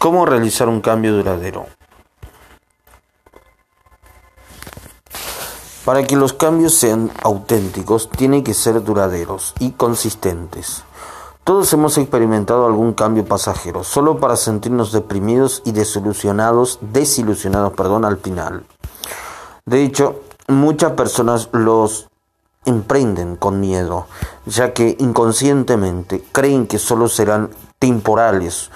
¿Cómo realizar un cambio duradero? Para que los cambios sean auténticos, tienen que ser duraderos y consistentes. Todos hemos experimentado algún cambio pasajero, solo para sentirnos deprimidos y desilusionados, desilusionados, perdón, al final. De hecho, muchas personas los emprenden con miedo, ya que inconscientemente creen que solo serán temporales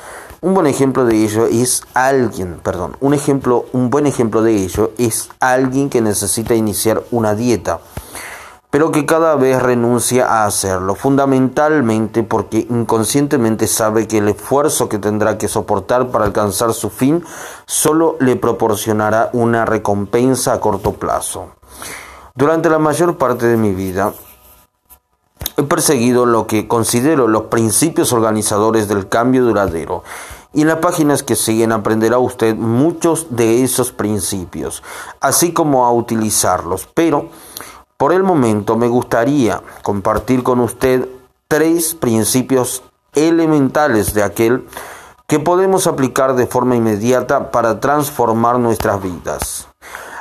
un buen ejemplo de ello es alguien, perdón, un ejemplo, un buen ejemplo de ello es alguien que necesita iniciar una dieta, pero que cada vez renuncia a hacerlo, fundamentalmente porque inconscientemente sabe que el esfuerzo que tendrá que soportar para alcanzar su fin solo le proporcionará una recompensa a corto plazo. Durante la mayor parte de mi vida, He perseguido lo que considero los principios organizadores del cambio duradero y las páginas que siguen aprenderá usted muchos de esos principios, así como a utilizarlos. Pero por el momento me gustaría compartir con usted tres principios elementales de aquel que podemos aplicar de forma inmediata para transformar nuestras vidas.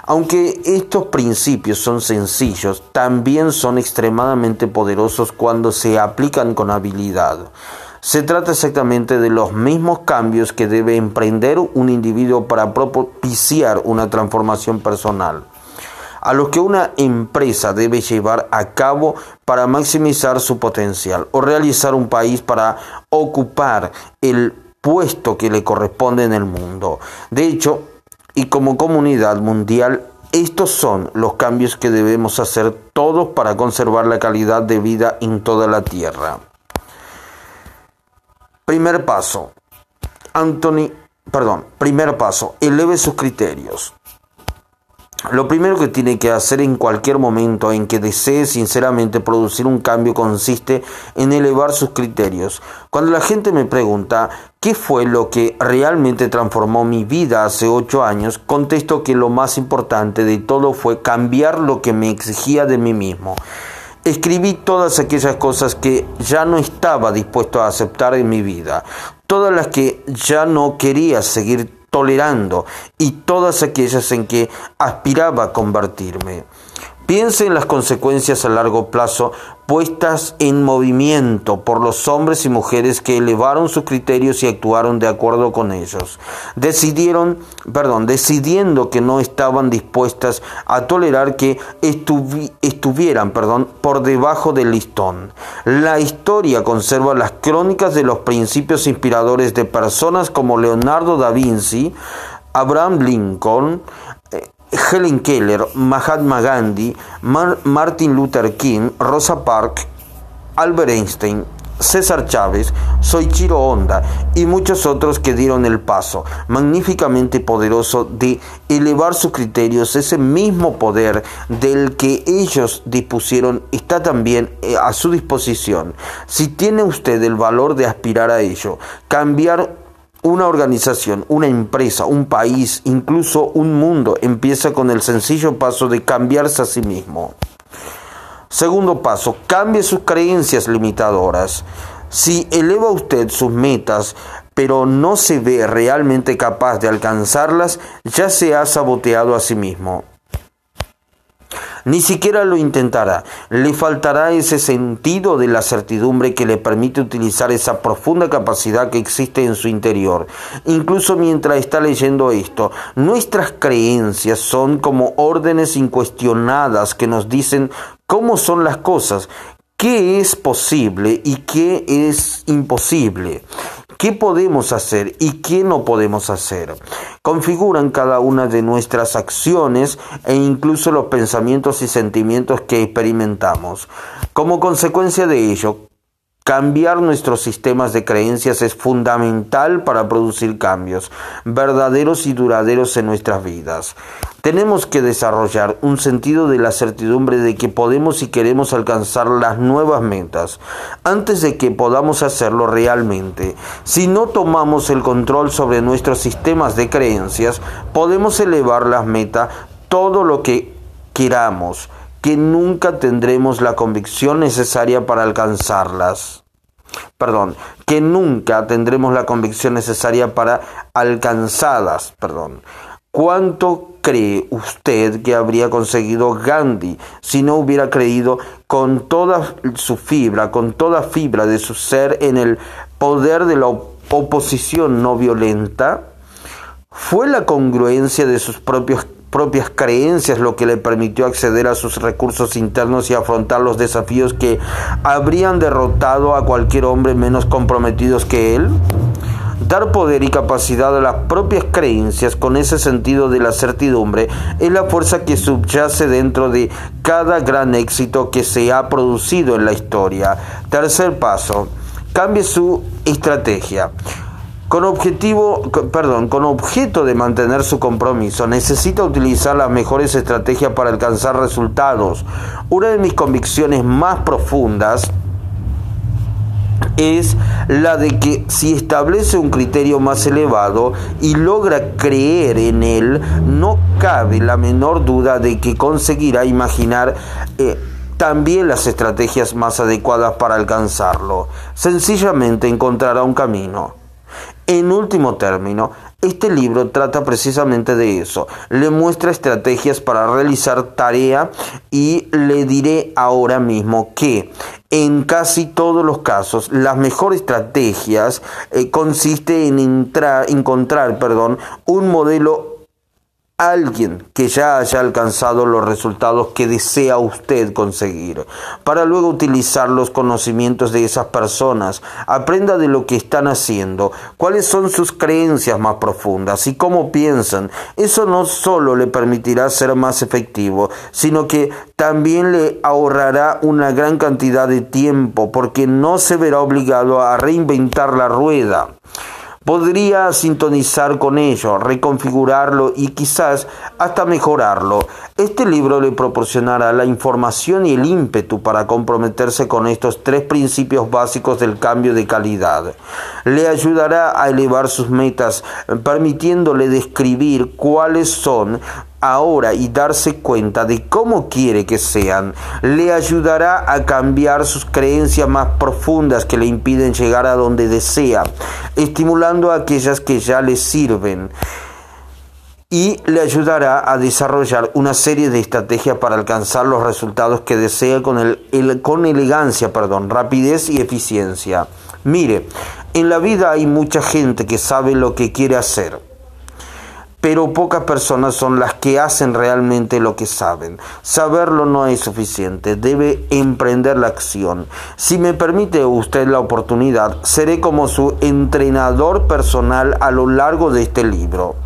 Aunque estos principios son sencillos, también son extremadamente poderosos cuando se aplican con habilidad. Se trata exactamente de los mismos cambios que debe emprender un individuo para propiciar una transformación personal, a los que una empresa debe llevar a cabo para maximizar su potencial o realizar un país para ocupar el puesto que le corresponde en el mundo. De hecho, y como comunidad mundial, estos son los cambios que debemos hacer todos para conservar la calidad de vida en toda la tierra. Primer paso. Anthony, perdón, primer paso, eleve sus criterios. Lo primero que tiene que hacer en cualquier momento en que desee sinceramente producir un cambio consiste en elevar sus criterios. Cuando la gente me pregunta qué fue lo que realmente transformó mi vida hace ocho años, contesto que lo más importante de todo fue cambiar lo que me exigía de mí mismo. Escribí todas aquellas cosas que ya no estaba dispuesto a aceptar en mi vida, todas las que ya no quería seguir tolerando y todas aquellas en que aspiraba a convertirme. Piense en las consecuencias a largo plazo puestas en movimiento por los hombres y mujeres que elevaron sus criterios y actuaron de acuerdo con ellos. Decidieron, perdón, decidiendo que no estaban dispuestas a tolerar que estuvieran, perdón, por debajo del listón. La historia conserva las crónicas de los principios inspiradores de personas como Leonardo da Vinci, Abraham Lincoln, Helen Keller, Mahatma Gandhi, Martin Luther King, Rosa Parks, Albert Einstein, César Chávez, Soichiro Honda y muchos otros que dieron el paso magníficamente poderoso de elevar sus criterios. Ese mismo poder del que ellos dispusieron está también eh, a su disposición. Si tiene usted el valor de aspirar a ello, cambiar una organización, una empresa, un país, incluso un mundo empieza con el sencillo paso de cambiarse a sí mismo. Segundo paso, cambie sus creencias limitadoras. Si eleva usted sus metas, pero no se ve realmente capaz de alcanzarlas, ya se ha saboteado a sí mismo. Ni siquiera lo intentará. Le faltará ese sentido de la certidumbre que le permite utilizar esa profunda capacidad que existe en su interior. Incluso mientras está leyendo esto, nuestras creencias son como órdenes incuestionadas que nos dicen cómo son las cosas, qué es posible y qué es imposible qué podemos hacer y qué no podemos hacer. Configuran cada una de nuestras acciones e incluso los pensamientos y sentimientos que experimentamos. Como consecuencia de ello, Cambiar nuestros sistemas de creencias es fundamental para producir cambios verdaderos y duraderos en nuestras vidas. Tenemos que desarrollar un sentido de la certidumbre de que podemos y queremos alcanzar las nuevas metas antes de que podamos hacerlo realmente. Si no tomamos el control sobre nuestros sistemas de creencias, podemos elevar las metas todo lo que queramos que nunca tendremos la convicción necesaria para alcanzarlas. Perdón, que nunca tendremos la convicción necesaria para alcanzadas. Perdón. ¿Cuánto cree usted que habría conseguido Gandhi si no hubiera creído con toda su fibra, con toda fibra de su ser en el poder de la oposición no violenta? ¿Fue la congruencia de sus propios propias creencias lo que le permitió acceder a sus recursos internos y afrontar los desafíos que habrían derrotado a cualquier hombre menos comprometidos que él? Dar poder y capacidad a las propias creencias con ese sentido de la certidumbre es la fuerza que subyace dentro de cada gran éxito que se ha producido en la historia. Tercer paso, cambie su estrategia. Con objetivo, perdón, con objeto de mantener su compromiso, necesita utilizar las mejores estrategias para alcanzar resultados. Una de mis convicciones más profundas es la de que si establece un criterio más elevado y logra creer en él, no cabe la menor duda de que conseguirá imaginar eh, también las estrategias más adecuadas para alcanzarlo. Sencillamente encontrará un camino. En último término, este libro trata precisamente de eso. Le muestra estrategias para realizar tarea y le diré ahora mismo que en casi todos los casos las mejores estrategias eh, consiste en encontrar perdón, un modelo alguien que ya haya alcanzado los resultados que desea usted conseguir, para luego utilizar los conocimientos de esas personas, aprenda de lo que están haciendo, cuáles son sus creencias más profundas y cómo piensan. Eso no solo le permitirá ser más efectivo, sino que también le ahorrará una gran cantidad de tiempo, porque no se verá obligado a reinventar la rueda. Podría sintonizar con ello, reconfigurarlo y quizás hasta mejorarlo. Este libro le proporcionará la información y el ímpetu para comprometerse con estos tres principios básicos del cambio de calidad. Le ayudará a elevar sus metas, permitiéndole describir cuáles son ahora y darse cuenta de cómo quiere que sean, le ayudará a cambiar sus creencias más profundas que le impiden llegar a donde desea, estimulando a aquellas que ya le sirven y le ayudará a desarrollar una serie de estrategias para alcanzar los resultados que desea con, el, con elegancia, perdón, rapidez y eficiencia. Mire, en la vida hay mucha gente que sabe lo que quiere hacer pero pocas personas son las que hacen realmente lo que saben. Saberlo no es suficiente, debe emprender la acción. Si me permite usted la oportunidad, seré como su entrenador personal a lo largo de este libro.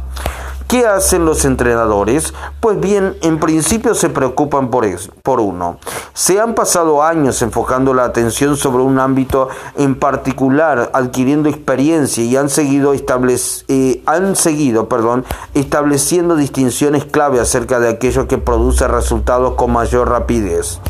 ¿Qué hacen los entrenadores? Pues bien, en principio se preocupan por, uno. Se han pasado años enfocando la atención sobre un ámbito en particular, adquiriendo experiencia y han seguido, eh, han seguido perdón, estableciendo distinciones clave acerca de aquello que produce resultados con mayor rapidez.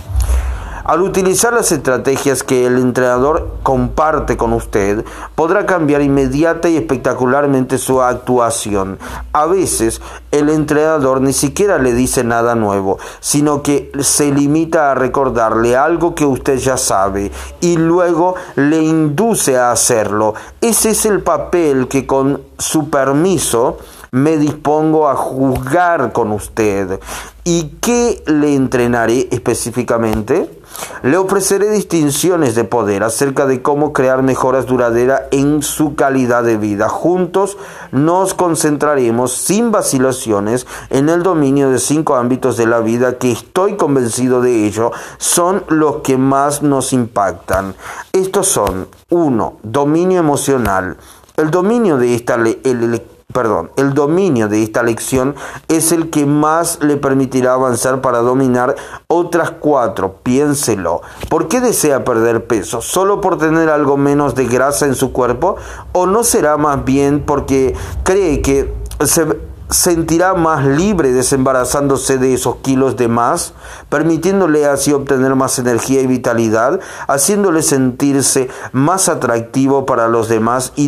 Al utilizar las estrategias que el entrenador comparte con usted, podrá cambiar inmediata y espectacularmente su actuación. A veces, el entrenador ni siquiera le dice nada nuevo, sino que se limita a recordarle algo que usted ya sabe y luego le induce a hacerlo. Ese es el papel que con su permiso me dispongo a juzgar con usted. ¿Y qué le entrenaré específicamente? Le ofreceré distinciones de poder acerca de cómo crear mejoras duraderas en su calidad de vida. Juntos nos concentraremos sin vacilaciones en el dominio de cinco ámbitos de la vida que estoy convencido de ello son los que más nos impactan. Estos son 1. Dominio emocional. El dominio de esta el, perdón, el dominio de esta lección es el que más le permitirá avanzar para dominar otras cuatro. Piénselo. ¿Por qué desea perder peso? ¿Solo por tener algo menos de grasa en su cuerpo? ¿O no será más bien porque cree que se sentirá más libre desembarazándose de esos kilos de más, permitiéndole así obtener más energía y vitalidad, haciéndole sentirse más atractivo para los demás y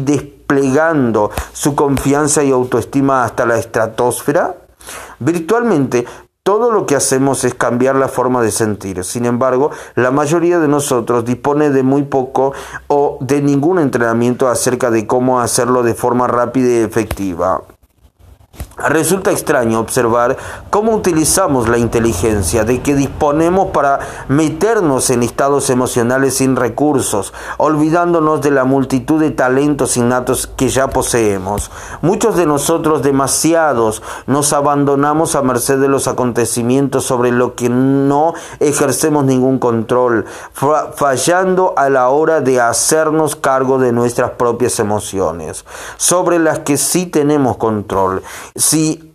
desplegando su confianza y autoestima hasta la estratosfera? Virtualmente Todo lo que hacemos es cambiar la forma de sentir. Sin embargo, la mayoría de nosotros dispone de muy poco o de ningún entrenamiento acerca de cómo hacerlo de forma rápida y efectiva. Resulta extraño observar cómo utilizamos la inteligencia de que disponemos para meternos en estados emocionales sin recursos, olvidándonos de la multitud de talentos innatos que ya poseemos. Muchos de nosotros, demasiados, nos abandonamos a merced de los acontecimientos sobre lo que no ejercemos ningún control, fallando a la hora de hacernos cargo de nuestras propias emociones, sobre las que sí tenemos control si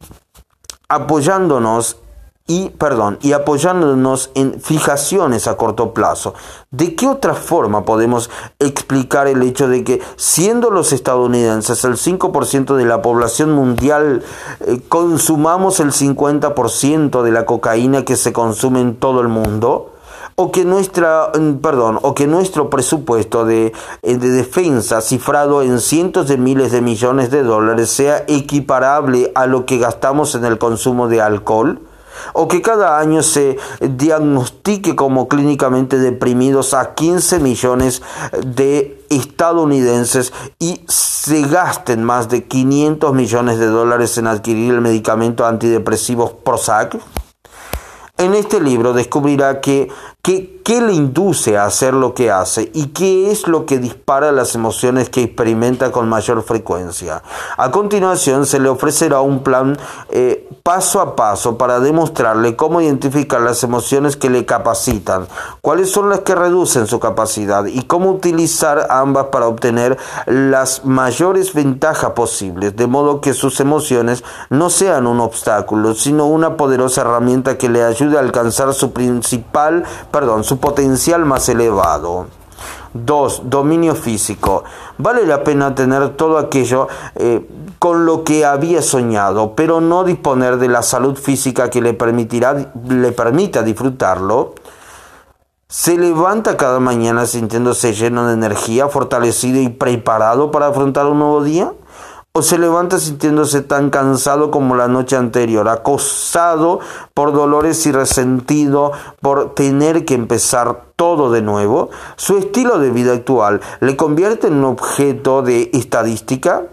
apoyándonos y perdón, y apoyándonos en fijaciones a corto plazo. ¿De qué otra forma podemos explicar el hecho de que siendo los estadounidenses el 5% de la población mundial eh, consumamos el 50% de la cocaína que se consume en todo el mundo? O que nuestra mm, perdón o que nuestro presupuesto de, eh, de, defensa cifrado en cientos de miles de millones de dólares sea equiparable a lo que gastamos en el consumo de alcohol o que cada año se diagnostique como clínicamente deprimidos a 15 millones de estadounidenses y se gasten más de 500 millones de dólares en adquirir el medicamento antidepresivo Prozac? En este libro descubrirá que ¿Qué, le induce a hacer lo que hace? ¿Y qué es lo que dispara las emociones que experimenta con mayor frecuencia? A continuación se le ofrecerá un plan eh, paso a paso para demostrarle cómo identificar las emociones que le capacitan, cuáles son las que reducen su capacidad y cómo utilizar ambas para obtener las mayores ventajas posibles, de modo que sus emociones no sean un obstáculo, sino una poderosa herramienta que le ayude a alcanzar su principal perdón, su potencial más elevado. 2. Dominio físico. Vale la pena tener todo aquello eh, con lo que había soñado, pero no disponer de la salud física que le, permitirá, le permita disfrutarlo. Se levanta cada mañana sintiéndose lleno de energía, fortalecido y preparado para afrontar un nuevo día o se levanta sintiéndose tan cansado como la noche anterior, acosado por dolores y resentido por tener que empezar todo de nuevo, su estilo de vida actual le convierte en un objeto de estadística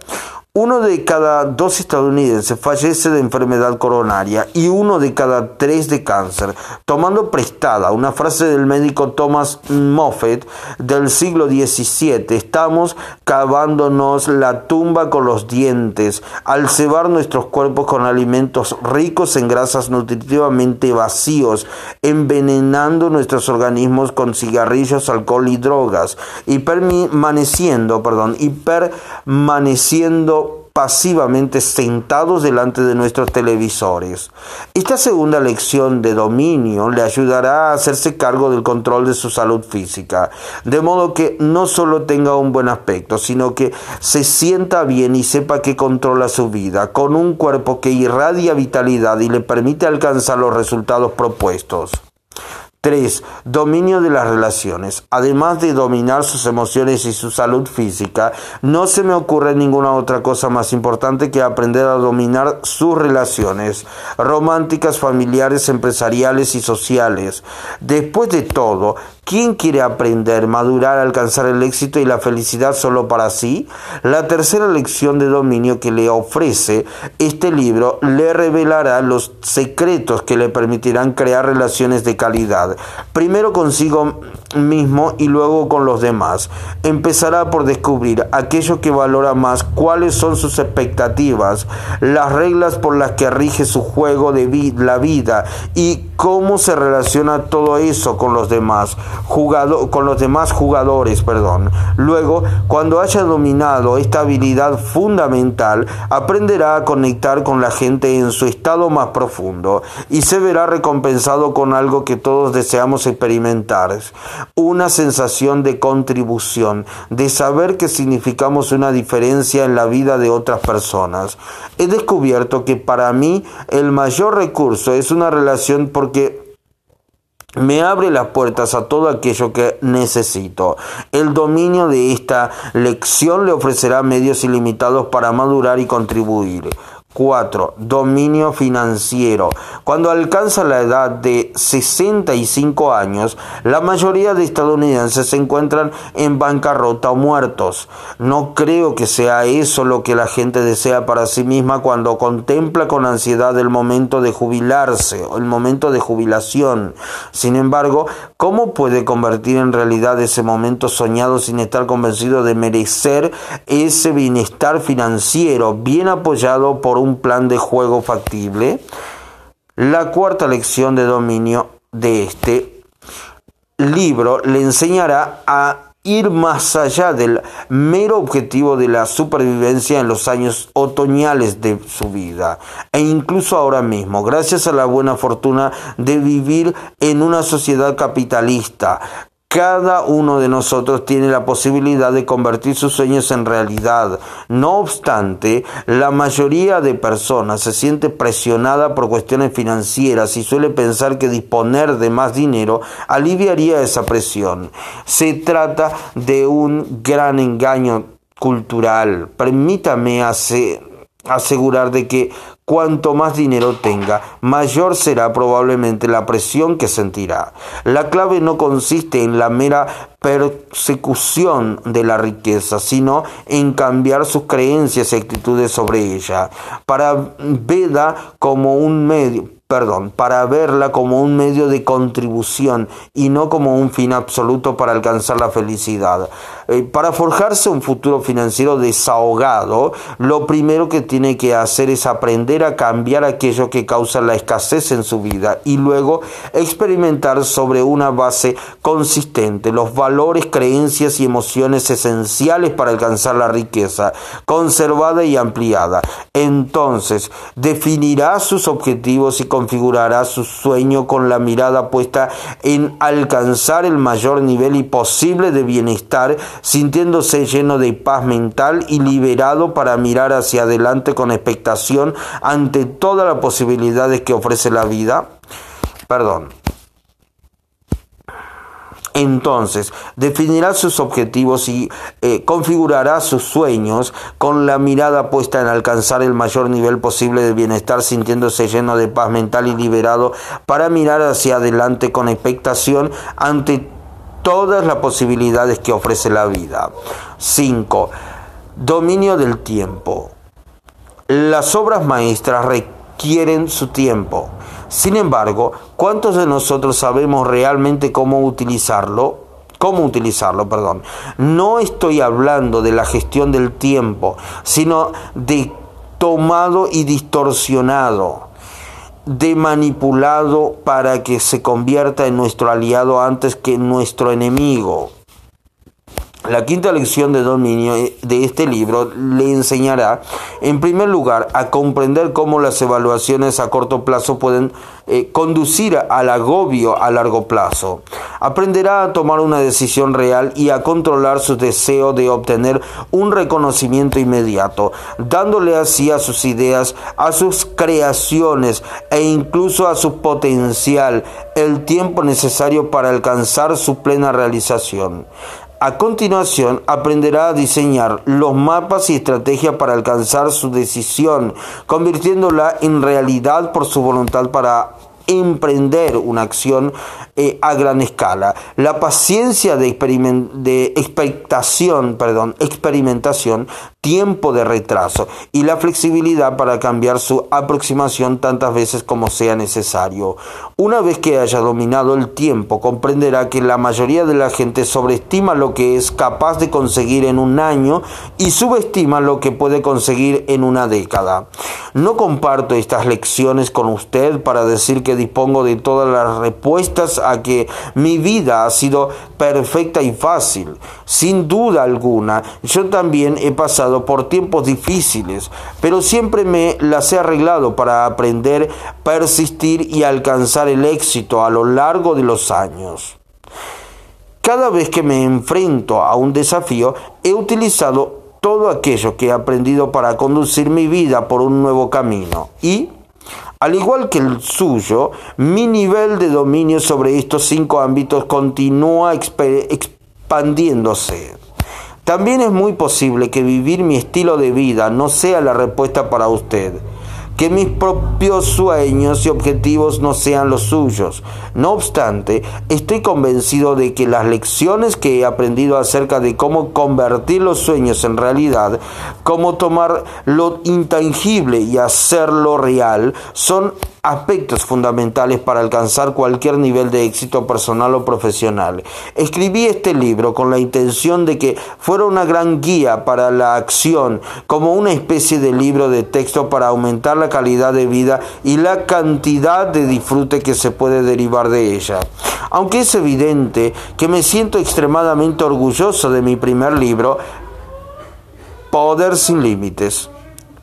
uno de cada dos estadounidenses fallece de enfermedad coronaria y uno de cada tres de cáncer. Tomando prestada una frase del médico Thomas Moffett del siglo XVII, estamos cavándonos la tumba con los dientes al cebar nuestros cuerpos con alimentos ricos en grasas nutritivamente vacíos, envenenando nuestros organismos con cigarrillos, alcohol y drogas, y permaneciendo, perdón, y permaneciendo pasivamente sentados delante de nuestros televisores. Esta segunda lección de dominio le ayudará a hacerse cargo del control de su salud física, de modo que no solo tenga un buen aspecto, sino que se sienta bien y sepa que controla su vida, con un cuerpo que irradia vitalidad y le permite alcanzar los resultados propuestos. 3. Dominio de las relaciones. Además de dominar sus emociones y su salud física, no se me ocurre ninguna otra cosa más importante que aprender a dominar sus relaciones románticas, familiares, empresariales y sociales. Después de todo, ¿Quién quiere aprender, madurar, alcanzar el éxito y la felicidad solo para sí? La tercera lección de dominio que le ofrece este libro le revelará los secretos que le permitirán crear relaciones de calidad. Primero consigo mismo y luego con los demás. Empezará por descubrir aquello que valora más, cuáles son sus expectativas, las reglas por las que rige su juego de la vida y cómo se relaciona todo eso con los demás, con los demás jugadores, perdón. Luego, cuando haya dominado esta habilidad fundamental, aprenderá a conectar con la gente en su estado más profundo y se verá recompensado con algo que todos deseamos experimentar una sensación de contribución, de saber que significamos una diferencia en la vida de otras personas. He descubierto que para mí el mayor recurso es una relación porque me abre las puertas a todo aquello que necesito. El dominio de esta lección le ofrecerá medios ilimitados para madurar y contribuir. 4. Dominio financiero. Cuando alcanza la edad de 65 años, la mayoría de estadounidenses se encuentran en bancarrota o muertos. No creo que sea eso lo que la gente desea para sí misma cuando contempla con ansiedad el momento de jubilarse o el momento de jubilación. Sin embargo, ¿cómo puede convertir en realidad ese momento soñado sin estar convencido de merecer ese bienestar financiero bien apoyado por un plan de juego factible. La cuarta lección de dominio de este libro le enseñará a ir más allá del mero objetivo de la supervivencia en los años otoñales de su vida e incluso ahora mismo, gracias a la buena fortuna de vivir en una sociedad capitalista cada uno de nosotros tiene la posibilidad de convertir sus sueños en realidad. No obstante, la mayoría de personas se siente presionada por cuestiones financieras y suele pensar que disponer de más dinero aliviaría esa presión. Se trata de un gran engaño cultural. Permítame asegurar de que Cuanto más dinero tenga, mayor será probablemente la presión que sentirá. La clave no consiste en la mera persecución de la riqueza, sino en cambiar sus creencias y actitudes sobre ella. Para Veda como un medio, perdón, para verla como un medio de contribución y no como un fin absoluto para alcanzar la felicidad. Eh, para forjarse un futuro financiero desahogado, lo primero que tiene que hacer es aprender a cambiar aquello que causa la escasez en su vida y luego experimentar sobre una base consistente los valores, creencias y emociones esenciales para alcanzar la riqueza conservada y ampliada. Entonces, definirá sus objetivos y configurará su sueño con la mirada puesta en alcanzar el mayor nivel y posible de bienestar, sintiéndose lleno de paz mental y liberado para mirar hacia adelante con expectación ante todas las posibilidades que ofrece la vida. Perdón. Entonces, definirá sus objetivos y eh, configurará sus sueños con la mirada puesta en alcanzar el mayor nivel posible de bienestar, sintiéndose lleno de paz mental y liberado para mirar hacia adelante con expectación ante todas las posibilidades que ofrece la vida. 5. Dominio del tiempo. Las obras maestras requieren su tiempo. Sin embargo, ¿cuántos de nosotros sabemos realmente cómo utilizarlo? cómo utilizarlo, perdón. No estoy hablando de la gestión del tiempo, sino de tomado y distorsionado, de manipulado para que se convierta en nuestro aliado antes que nuestro enemigo. La quinta lección de dominio de este libro le enseñará, en primer lugar, a comprender cómo las evaluaciones a corto plazo pueden eh, conducir al agobio a largo plazo. Aprenderá a tomar una decisión real y a controlar su deseo de obtener un reconocimiento inmediato, dándole así a sus ideas, a sus creaciones e incluso a su potencial el tiempo necesario para alcanzar su plena realización. A continuación, aprenderá a diseñar los mapas y estrategias para alcanzar su decisión, convirtiéndola en realidad por su voluntad para emprender una acción eh, a gran escala. La paciencia de, de expectación, perdón, experimentación, tiempo de retraso y la flexibilidad para cambiar su aproximación tantas veces como sea necesario. Una vez que haya dominado el tiempo, comprenderá que la mayoría de la gente sobreestima lo que es capaz de conseguir en un año y subestima lo que puede conseguir en una década. No comparto estas lecciones con usted para decir que dispongo de todas las respuestas a que mi vida ha sido perfecta y fácil. Sin duda alguna, yo también he pasado por tiempos difíciles, pero siempre me las he arreglado para aprender, persistir y alcanzar el éxito a lo largo de los años. Cada vez que me enfrento a un desafío, he utilizado todo aquello que he aprendido para conducir mi vida por un nuevo camino y al igual que el suyo, mi nivel de dominio sobre estos cinco ámbitos continúa expandiéndose. También es muy posible que vivir mi estilo de vida no sea la respuesta para usted. Que mis propios sueños y objetivos no sean los suyos. No obstante, estoy convencido de que las lecciones que he aprendido acerca de cómo convertir los sueños en realidad, cómo tomar lo intangible y hacerlo real, son aspectos fundamentales para alcanzar cualquier nivel de éxito personal o profesional. Escribí este libro con la intención de que fuera una gran guía para la acción, como una especie de libro de texto para aumentar la calidad de vida y la cantidad de disfrute que se puede derivar de ella. Aunque es evidente que me siento extremadamente orgulloso de mi primer libro, Poder sin Límites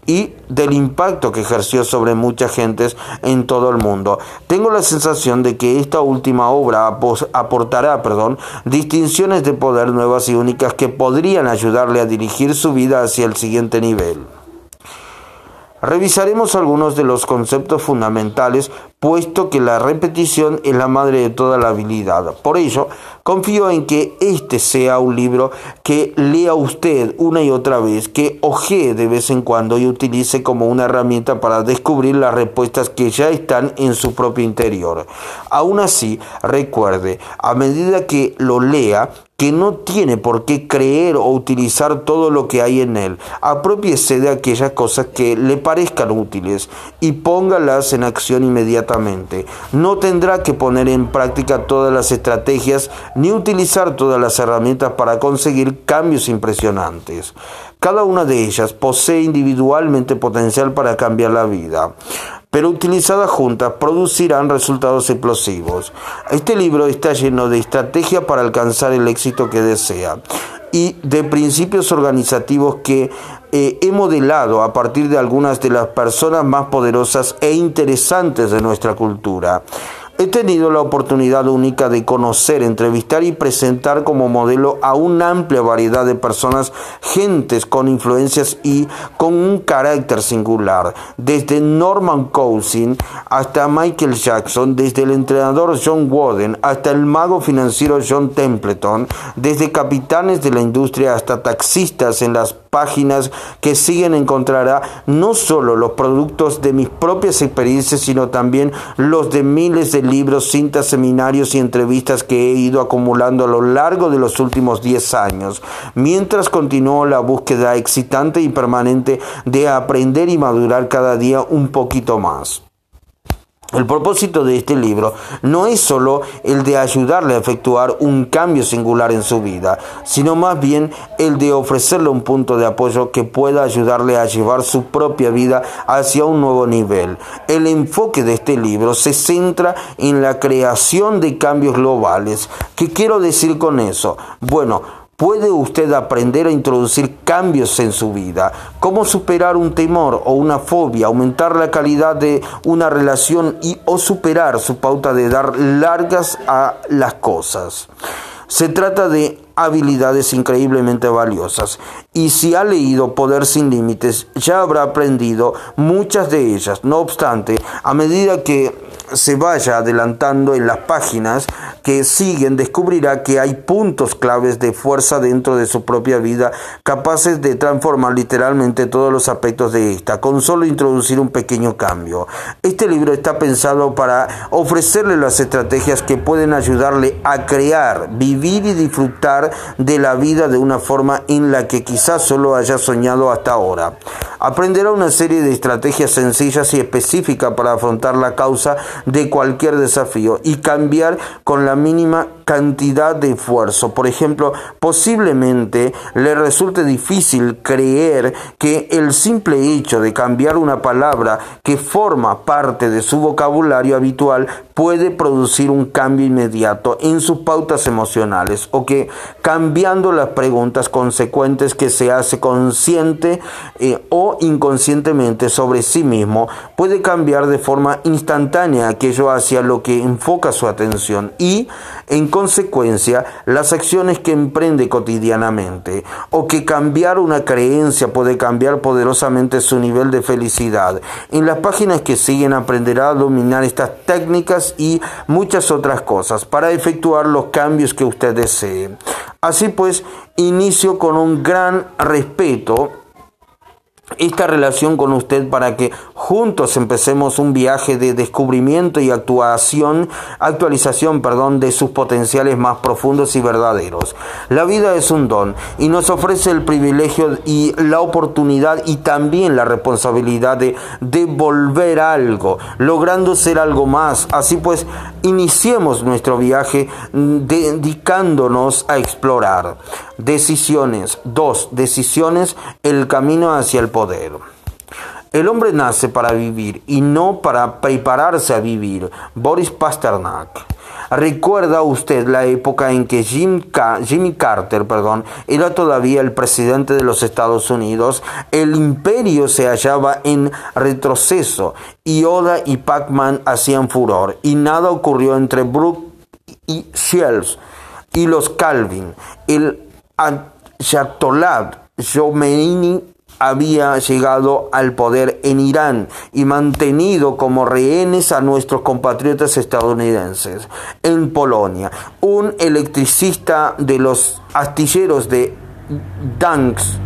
y del impacto que ejerció sobre muchas gentes en todo el mundo. Tengo la sensación de que esta última obra aportará, perdón, distinciones de poder nuevas y únicas que podrían ayudarle a dirigir su vida hacia el siguiente nivel. Revisaremos algunos de los conceptos fundamentales, puesto que la repetición es la madre de toda la habilidad. Por ello, confío en que este sea un libro que lea usted una y otra vez, que ojee de vez en cuando y utilice como una herramienta para descubrir las respuestas que ya están en su propio interior. Aún así, recuerde, a medida que lo lea, que no tiene por qué creer o utilizar todo lo que hay en él. Apropiese de aquellas cosas que le parezcan útiles y póngalas en acción inmediatamente. No tendrá que poner en práctica todas las estrategias ni utilizar todas las herramientas para conseguir cambios impresionantes. Cada una de ellas posee individualmente potencial para cambiar la vida pero utilizadas juntas producirán resultados explosivos. Este libro está lleno de estrategias para alcanzar el éxito que desea y de principios organizativos que eh, he modelado a partir de algunas de las personas más poderosas e interesantes de nuestra cultura. He tenido la oportunidad única de conocer, entrevistar y presentar como modelo a una amplia variedad de personas, gentes con influencias y con un carácter singular, desde Norman Cousin hasta Michael Jackson, desde el entrenador John Wooden hasta el mago financiero John Templeton, desde capitanes de la industria hasta taxistas en las páginas que siguen encontrará no solo los productos de mis propias experiencias, sino también los de miles de libros, cintas, seminarios y entrevistas que he ido acumulando a lo largo de los últimos 10 años, mientras continúo la búsqueda excitante y permanente de aprender y madurar cada día un poquito más. El propósito de este libro no es solo el de ayudarle a efectuar un cambio singular en su vida, sino más bien el de ofrecerle un punto de apoyo que pueda ayudarle a llevar su propia vida hacia un nuevo nivel. El enfoque de este libro se centra en la creación de cambios globales. ¿Qué quiero decir con eso? Bueno, puede usted aprender a introducir cambios en su vida, cómo superar un temor o una fobia, aumentar la calidad de una relación y o superar su pauta de dar largas a las cosas. Se trata de habilidades increíblemente valiosas y si ha leído Poder sin Límites ya habrá aprendido muchas de ellas. No obstante, a medida que se vaya adelantando en las páginas que siguen, descubrirá que hay puntos claves de fuerza dentro de su propia vida capaces de transformar literalmente todos los aspectos de esta, con solo introducir un pequeño cambio. Este libro está pensado para ofrecerle las estrategias que pueden ayudarle a crear, vivir y disfrutar de la vida de una forma en la que quizás solo haya soñado hasta ahora. Aprenderá una serie de estrategias sencillas y específicas para afrontar la causa de cualquier desafío y cambiar con la mínima cantidad de esfuerzo. Por ejemplo, posiblemente le resulte difícil creer que el simple hecho de cambiar una palabra que forma parte de su vocabulario habitual puede producir un cambio inmediato en sus pautas emocionales o que cambiando las preguntas consecuentes que se hace consciente eh, o inconscientemente sobre sí mismo puede cambiar de forma instantánea aquello hacia lo que enfoca su atención y en consecuencia las acciones que emprende cotidianamente, o que cambiar una creencia puede cambiar poderosamente su nivel de felicidad. En las páginas que siguen aprenderá a dominar estas técnicas y muchas otras cosas para efectuar los cambios que usted desee. Así pues, inicio con un gran respeto esta relación con usted para que Juntos empecemos un viaje de descubrimiento y actuación, actualización, perdón, de sus potenciales más profundos y verdaderos. La vida es un don y nos ofrece el privilegio y la oportunidad y también la responsabilidad de devolver algo, logrando ser algo más. Así pues, iniciemos nuestro viaje dedicándonos a explorar. Decisiones. Dos, decisiones, el camino hacia el poder. El hombre nace para vivir y no para prepararse a vivir. Boris Pasternak. ¿Recuerda usted la época en que Jimmy Carter perdón, era todavía el presidente de los Estados Unidos? El imperio se hallaba en retroceso. Yoda y Pac-Man hacían furor y nada ocurrió entre Brooke y Shells y los Calvin. El Ayatollah Khomeini había llegado al poder en Irán y mantenido como rehenes a nuestros compatriotas estadounidenses. En Polonia, un electricista de los astilleros de Danks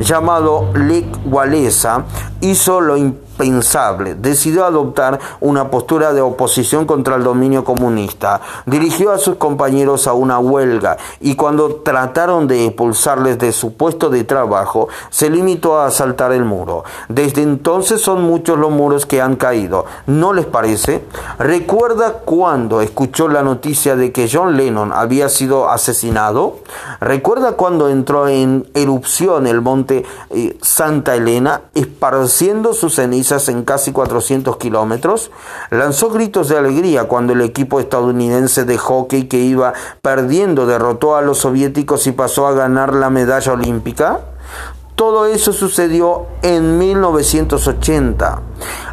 llamado Lech Walesa hizo lo pensable. Decidió adoptar una postura de oposición contra el dominio comunista. Dirigió a sus compañeros a una huelga y cuando trataron de expulsarles de su puesto de trabajo, se limitó a asaltar el muro. Desde entonces son muchos los muros que han caído. ¿No les parece? ¿Recuerda cuando escuchó la noticia de que John Lennon había sido asesinado? ¿Recuerda cuando entró en erupción el monte eh, Santa Elena, esparciendo sus cenizas en casi 400 kilómetros, lanzó gritos de alegría cuando el equipo estadounidense de hockey que iba perdiendo derrotó a los soviéticos y pasó a ganar la medalla olímpica. Todo eso sucedió en 1980,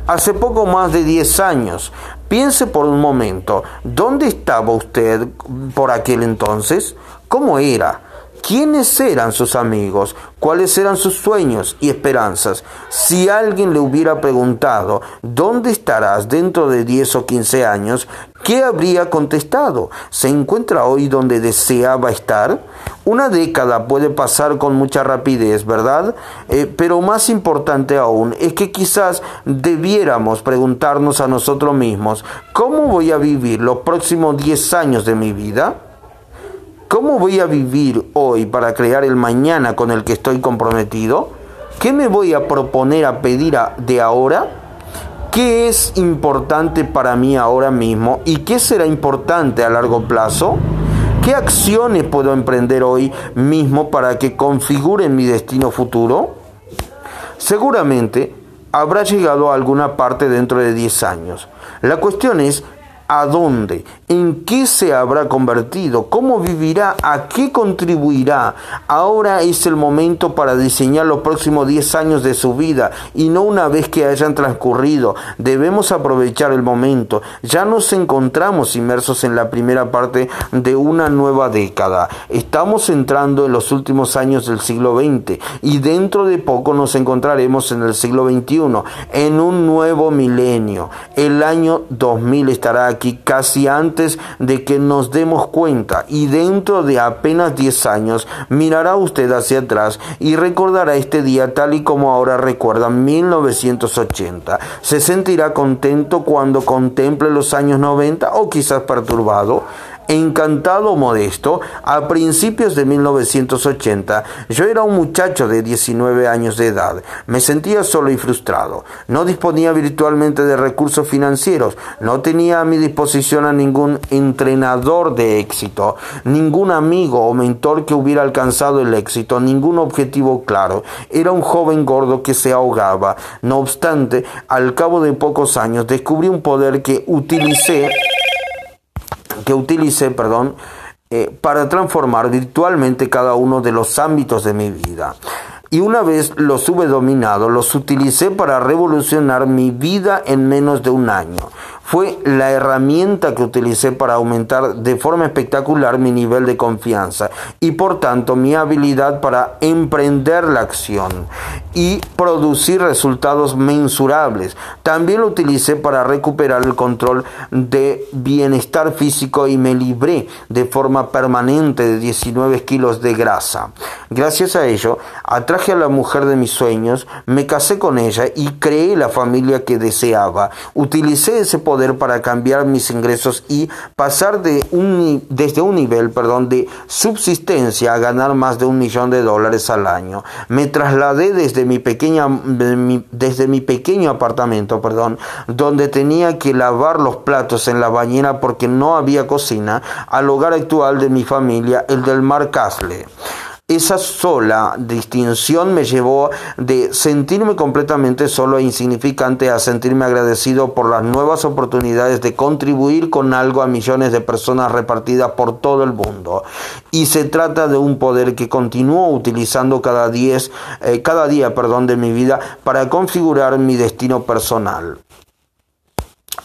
hace poco más de 10 años. Piense por un momento, ¿dónde estaba usted por aquel entonces? ¿Cómo era? ¿Quiénes eran sus amigos? ¿Cuáles eran sus sueños y esperanzas? Si alguien le hubiera preguntado, ¿dónde estarás dentro de 10 o 15 años? ¿Qué habría contestado? ¿Se encuentra hoy donde deseaba estar? Una década puede pasar con mucha rapidez, ¿verdad? Eh, pero más importante aún es que quizás debiéramos preguntarnos a nosotros mismos, ¿cómo voy a vivir los próximos 10 años de mi vida? ¿Cómo voy a vivir hoy para crear el mañana con el que estoy comprometido? ¿Qué me voy a proponer a pedir de ahora? ¿Qué es importante para mí ahora mismo y qué será importante a largo plazo? ¿Qué acciones puedo emprender hoy mismo para que configuren mi destino futuro? Seguramente habrá llegado a alguna parte dentro de 10 años. La cuestión es ¿A dónde? ¿En qué se habrá convertido? ¿Cómo vivirá? ¿A qué contribuirá? Ahora es el momento para diseñar los próximos 10 años de su vida y no una vez que hayan transcurrido. Debemos aprovechar el momento. Ya nos encontramos inmersos en la primera parte de una nueva década. Estamos entrando en los últimos años del siglo XX y dentro de poco nos encontraremos en el siglo XXI, en un nuevo milenio. El año 2000 estará aquí casi antes de que nos demos cuenta y dentro de apenas 10 años mirará usted hacia atrás y recordará este día tal y como ahora recuerda 1980. Se sentirá contento cuando contemple los años 90 o quizás perturbado encantado modesto, a principios de 1980, yo era un muchacho de 19 años de edad. Me sentía solo y frustrado. No disponía virtualmente de recursos financieros. No tenía a mi disposición a ningún entrenador de éxito, ningún amigo o mentor que hubiera alcanzado el éxito, ningún objetivo claro. Era un joven gordo que se ahogaba. No obstante, al cabo de pocos años descubrí un poder que utilicé que utilicé, perdón, eh, para transformar virtualmente cada uno de los ámbitos de mi vida. Y una vez los hube dominado, los utilicé para revolucionar mi vida en menos de un año. Fue la herramienta que utilicé para aumentar de forma espectacular mi nivel de confianza y por tanto mi habilidad para emprender la acción y producir resultados mensurables. También lo utilicé para recuperar el control de bienestar físico y me libré de forma permanente de 19 kilos de grasa. Gracias a ello, atraje a la mujer de mis sueños, me casé con ella y creé la familia que deseaba. Utilicé ese poder para cambiar mis ingresos y pasar de un, desde un nivel perdón, de subsistencia a ganar más de un millón de dólares al año. Me trasladé desde mi, pequeña, desde mi pequeño apartamento, perdón, donde tenía que lavar los platos en la bañera porque no había cocina, al hogar actual de mi familia, el del Mar Casle. Esa sola distinción me llevó de sentirme completamente solo e insignificante a sentirme agradecido por las nuevas oportunidades de contribuir con algo a millones de personas repartidas por todo el mundo. Y se trata de un poder que continúo utilizando cada, eh, cada día perdón, de mi vida para configurar mi destino personal.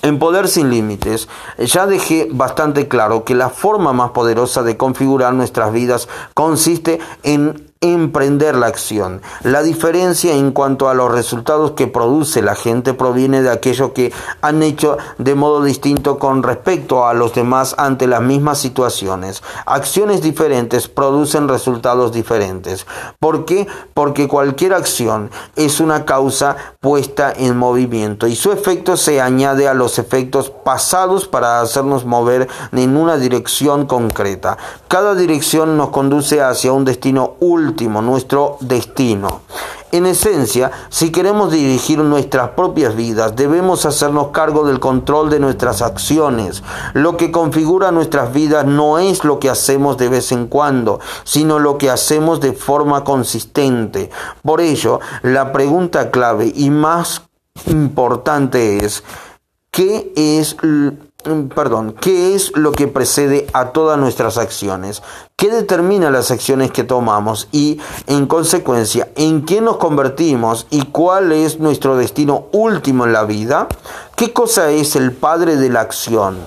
En Poder sin Límites ya dejé bastante claro que la forma más poderosa de configurar nuestras vidas consiste en emprender la acción. La diferencia en cuanto a los resultados que produce la gente proviene de aquello que han hecho de modo distinto con respecto a los demás ante las mismas situaciones. Acciones diferentes producen resultados diferentes. ¿Por qué? Porque cualquier acción es una causa puesta en movimiento y su efecto se añade a los efectos pasados para hacernos mover en una dirección concreta. Cada dirección nos conduce hacia un destino último nuestro destino. En esencia, si queremos dirigir nuestras propias vidas, debemos hacernos cargo del control de nuestras acciones. Lo que configura nuestras vidas no es lo que hacemos de vez en cuando, sino lo que hacemos de forma consistente. Por ello, la pregunta clave y más importante es, ¿qué es perdón, ¿qué es lo que precede a todas nuestras acciones? ¿Qué determina las acciones que tomamos? Y en consecuencia, ¿en qué nos convertimos y cuál es nuestro destino último en la vida? ¿Qué cosa es el padre de la acción?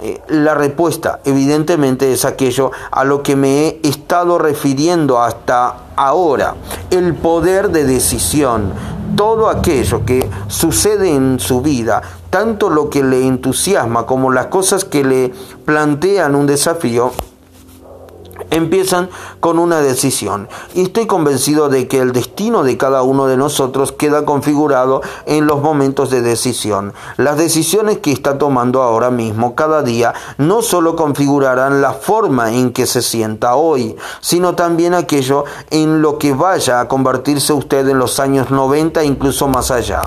Eh, la respuesta evidentemente es aquello a lo que me he estado refiriendo hasta ahora, el poder de decisión, todo aquello que sucede en su vida tanto lo que le entusiasma como las cosas que le plantean un desafío, empiezan con una decisión. Y estoy convencido de que el destino de cada uno de nosotros queda configurado en los momentos de decisión. Las decisiones que está tomando ahora mismo, cada día, no solo configurarán la forma en que se sienta hoy, sino también aquello en lo que vaya a convertirse usted en los años 90 e incluso más allá.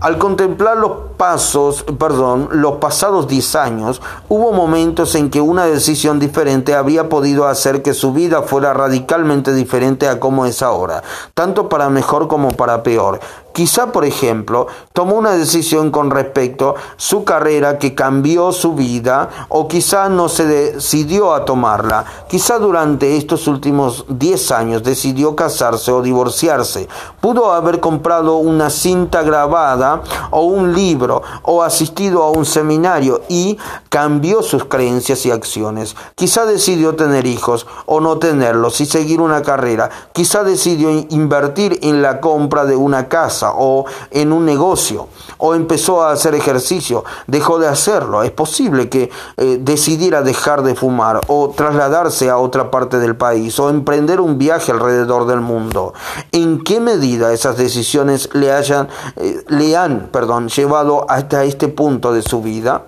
Al contemplar los pasos, perdón, los pasados 10 años, hubo momentos en que una decisión diferente había podido hacer que su vida fuera radicalmente diferente a como es ahora, tanto para mejor como para peor. Quizá, por ejemplo, tomó una decisión con respecto a su carrera que cambió su vida o quizá no se decidió a tomarla. Quizá durante estos últimos 10 años decidió casarse o divorciarse. Pudo haber comprado una cinta grabada o un libro o asistido a un seminario y cambió sus creencias y acciones. Quizá decidió tener hijos o no tenerlos y seguir una carrera. Quizá decidió invertir en la compra de una casa o en un negocio o empezó a hacer ejercicio, dejó de hacerlo. Es posible que eh, decidiera dejar de fumar o trasladarse a otra parte del país o emprender un viaje alrededor del mundo. ¿En qué medida esas decisiones le, hayan, eh, le han perdón, llevado hasta este punto de su vida?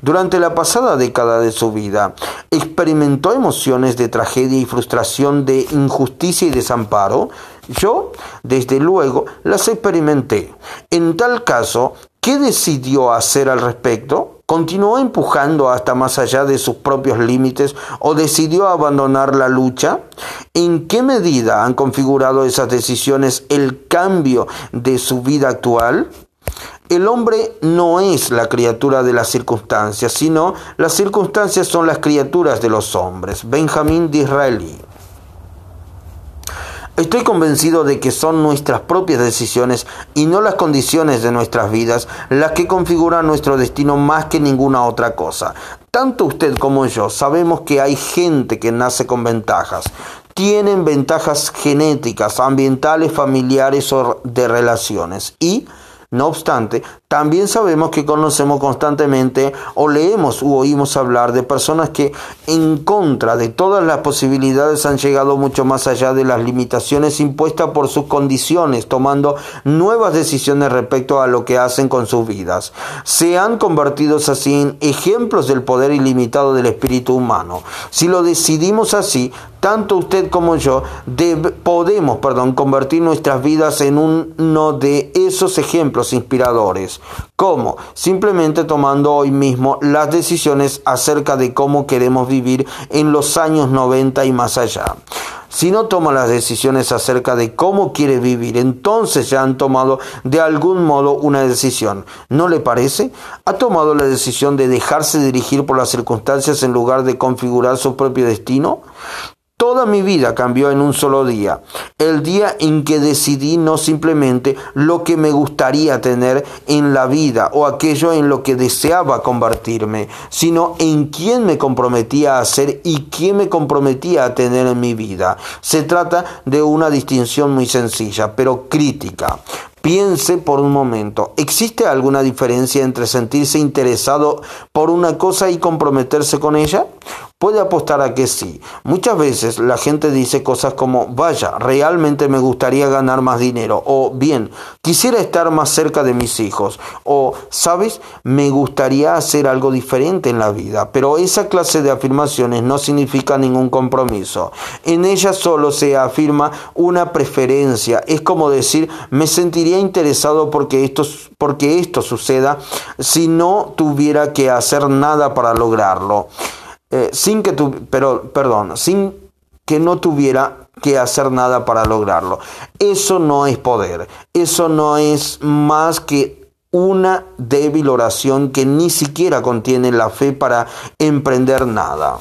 Durante la pasada década de su vida, experimentó emociones de tragedia y frustración, de injusticia y desamparo. Yo, desde luego, las experimenté. En tal caso, ¿qué decidió hacer al respecto? ¿Continuó empujando hasta más allá de sus propios límites o decidió abandonar la lucha? ¿En qué medida han configurado esas decisiones el cambio de su vida actual? El hombre no es la criatura de las circunstancias, sino las circunstancias son las criaturas de los hombres. Benjamín Disraeli. Estoy convencido de que son nuestras propias decisiones y no las condiciones de nuestras vidas las que configuran nuestro destino más que ninguna otra cosa. Tanto usted como yo sabemos que hay gente que nace con ventajas. Tienen ventajas genéticas, ambientales, familiares o de relaciones. Y, no obstante, también sabemos que conocemos constantemente o leemos u oímos hablar de personas que en contra de todas las posibilidades han llegado mucho más allá de las limitaciones impuestas por sus condiciones, tomando nuevas decisiones respecto a lo que hacen con sus vidas. Se han convertido así en ejemplos del poder ilimitado del espíritu humano. Si lo decidimos así, tanto usted como yo podemos, perdón, convertir nuestras vidas en uno de esos ejemplos inspiradores. ¿Cómo? Simplemente tomando hoy mismo las decisiones acerca de cómo queremos vivir en los años 90 y más allá. Si no toma las decisiones acerca de cómo quiere vivir, entonces ya han tomado de algún modo una decisión. ¿No le parece? ¿Ha tomado la decisión de dejarse dirigir por las circunstancias en lugar de configurar su propio destino? Toda mi vida cambió en un solo día, el día en que decidí no simplemente lo que me gustaría tener en la vida o aquello en lo que deseaba convertirme, sino en quién me comprometía a ser y quién me comprometía a tener en mi vida. Se trata de una distinción muy sencilla, pero crítica. Piense por un momento, ¿existe alguna diferencia entre sentirse interesado por una cosa y comprometerse con ella? Puede apostar a que sí. Muchas veces la gente dice cosas como, vaya, realmente me gustaría ganar más dinero, o bien, quisiera estar más cerca de mis hijos, o, sabes, me gustaría hacer algo diferente en la vida, pero esa clase de afirmaciones no significa ningún compromiso. En ellas solo se afirma una preferencia. Es como decir, me sentiría interesado porque esto, porque esto suceda si no tuviera que hacer nada para lograrlo. Eh, sin que tu, pero, perdón, sin que no tuviera que hacer nada para lograrlo. Eso no es poder, eso no es más que una débil oración que ni siquiera contiene la fe para emprender nada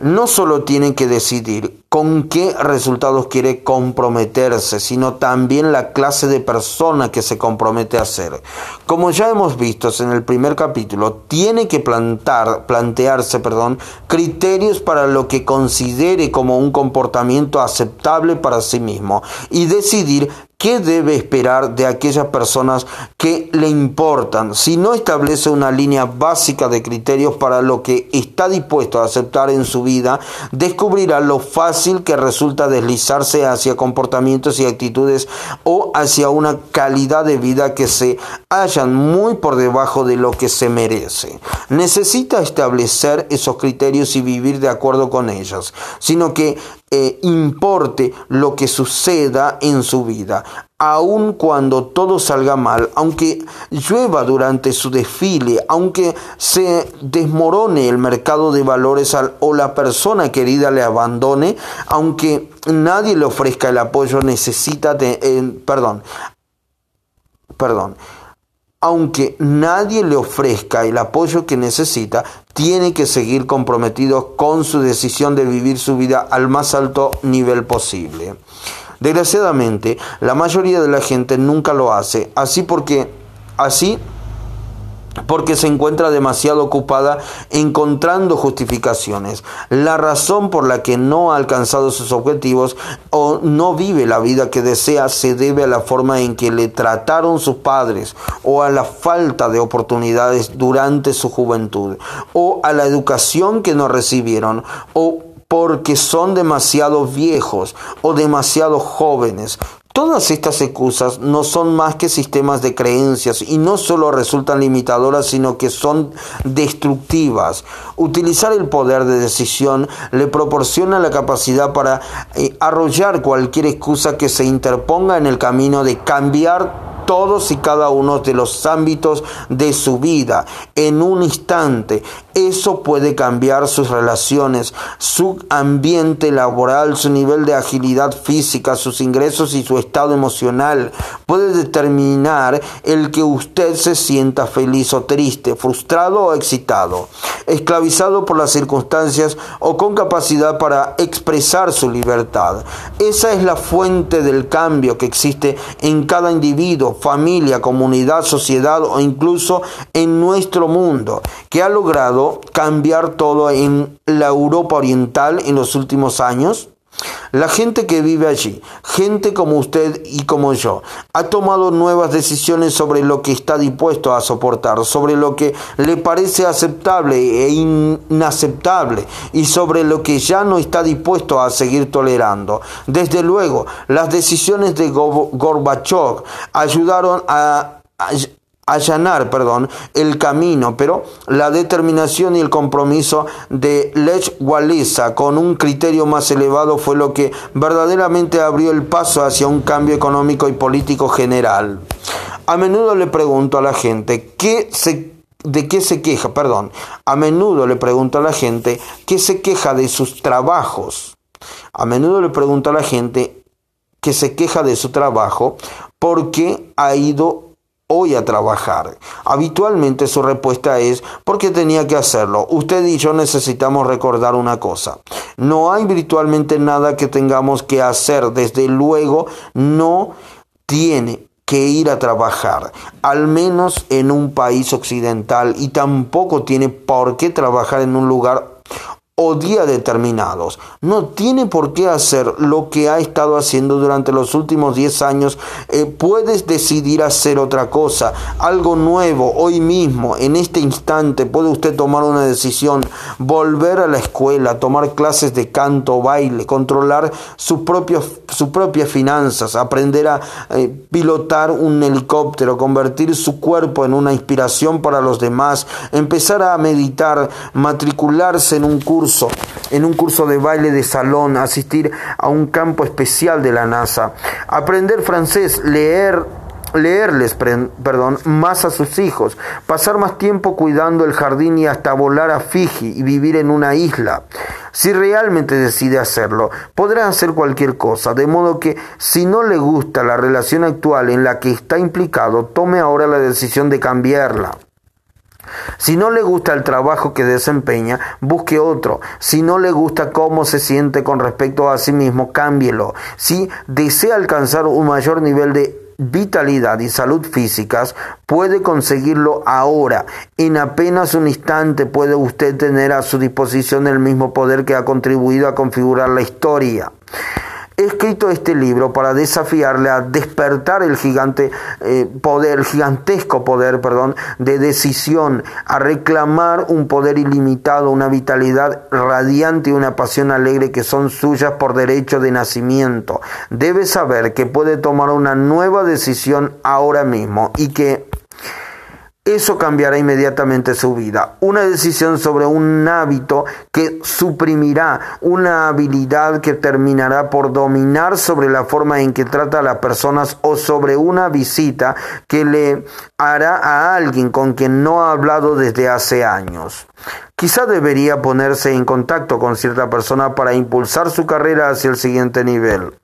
no solo tiene que decidir con qué resultados quiere comprometerse, sino también la clase de persona que se compromete a ser. Como ya hemos visto en el primer capítulo, tiene que plantar, plantearse perdón, criterios para lo que considere como un comportamiento aceptable para sí mismo y decidir ¿Qué debe esperar de aquellas personas que le importan? Si no establece una línea básica de criterios para lo que está dispuesto a aceptar en su vida, descubrirá lo fácil que resulta deslizarse hacia comportamientos y actitudes o hacia una calidad de vida que se hallan muy por debajo de lo que se merece. Necesita establecer esos criterios y vivir de acuerdo con ellos, sino que eh, importe lo que suceda en su vida, aun cuando todo salga mal, aunque llueva durante su desfile, aunque se desmorone el mercado de valores o la persona querida le abandone, aunque nadie le ofrezca el apoyo necesita de, eh, perdón, perdón, aunque nadie le ofrezca el apoyo que necesita, tiene que seguir comprometido con su decisión de vivir su vida al más alto nivel posible. Desgraciadamente, la mayoría de la gente nunca lo hace, así porque así porque se encuentra demasiado ocupada encontrando justificaciones. La razón por la que no ha alcanzado sus objetivos o no vive la vida que desea se debe a la forma en que le trataron sus padres o a la falta de oportunidades durante su juventud o a la educación que no recibieron o porque son demasiado viejos o demasiado jóvenes Todas estas excusas no son más que sistemas de creencias y no solo resultan limitadoras, sino que son destructivas. Utilizar el poder de decisión le proporciona la capacidad para eh, arrollar cualquier excusa que se interponga en el camino de cambiar todos y cada uno de los ámbitos de su vida en un instante. Eso puede cambiar sus relaciones, su ambiente laboral, su nivel de agilidad física, sus ingresos y su estado emocional. Puede determinar el que usted se sienta feliz o triste, frustrado o excitado, esclavizado por las circunstancias o con capacidad para expresar su libertad. Esa es la fuente del cambio que existe en cada individuo, familia, comunidad, sociedad o incluso en nuestro mundo, que ha logrado cambiar todo en la Europa Oriental en los últimos años? La gente que vive allí, gente como usted y como yo, ha tomado nuevas decisiones sobre lo que está dispuesto a soportar, sobre lo que le parece aceptable e inaceptable y sobre lo que ya no está dispuesto a seguir tolerando. Desde luego, las decisiones de Gorbachev ayudaron a allanar, perdón, el camino, pero la determinación y el compromiso de Lech Walesa con un criterio más elevado fue lo que verdaderamente abrió el paso hacia un cambio económico y político general. A menudo le pregunto a la gente qué se ¿De qué se queja? Perdón. A menudo le pregunto a la gente qué se queja de sus trabajos. A menudo le pregunto a la gente que se queja de su trabajo porque ha ido hoy a trabajar. Habitualmente su respuesta es porque tenía que hacerlo. Usted y yo necesitamos recordar una cosa. No hay virtualmente nada que tengamos que hacer. Desde luego no tiene que ir a trabajar, al menos en un país occidental, y tampoco tiene por qué trabajar en un lugar o día determinados. No tiene por qué hacer lo que ha estado haciendo durante los últimos 10 años. Eh, puedes decidir hacer otra cosa, algo nuevo, hoy mismo, en este instante. Puede usted tomar una decisión, volver a la escuela, tomar clases de canto, baile, controlar sus propias finanzas, aprender a eh, pilotar un helicóptero, convertir su cuerpo en una inspiración para los demás, empezar a meditar, matricularse en un curso en un curso de baile de salón, asistir a un campo especial de la NASA, aprender francés, leer leerles perdón, más a sus hijos, pasar más tiempo cuidando el jardín y hasta volar a Fiji y vivir en una isla. Si realmente decide hacerlo, podrá hacer cualquier cosa, de modo que si no le gusta la relación actual en la que está implicado, tome ahora la decisión de cambiarla. Si no le gusta el trabajo que desempeña, busque otro. Si no le gusta cómo se siente con respecto a sí mismo, cámbielo. Si desea alcanzar un mayor nivel de vitalidad y salud físicas, puede conseguirlo ahora. En apenas un instante puede usted tener a su disposición el mismo poder que ha contribuido a configurar la historia. He escrito este libro para desafiarle a despertar el gigante eh, poder, gigantesco poder, perdón, de decisión, a reclamar un poder ilimitado, una vitalidad radiante y una pasión alegre que son suyas por derecho de nacimiento. Debe saber que puede tomar una nueva decisión ahora mismo y que eso cambiará inmediatamente su vida. Una decisión sobre un hábito que suprimirá una habilidad que terminará por dominar sobre la forma en que trata a las personas o sobre una visita que le hará a alguien con quien no ha hablado desde hace años. Quizá debería ponerse en contacto con cierta persona para impulsar su carrera hacia el siguiente nivel.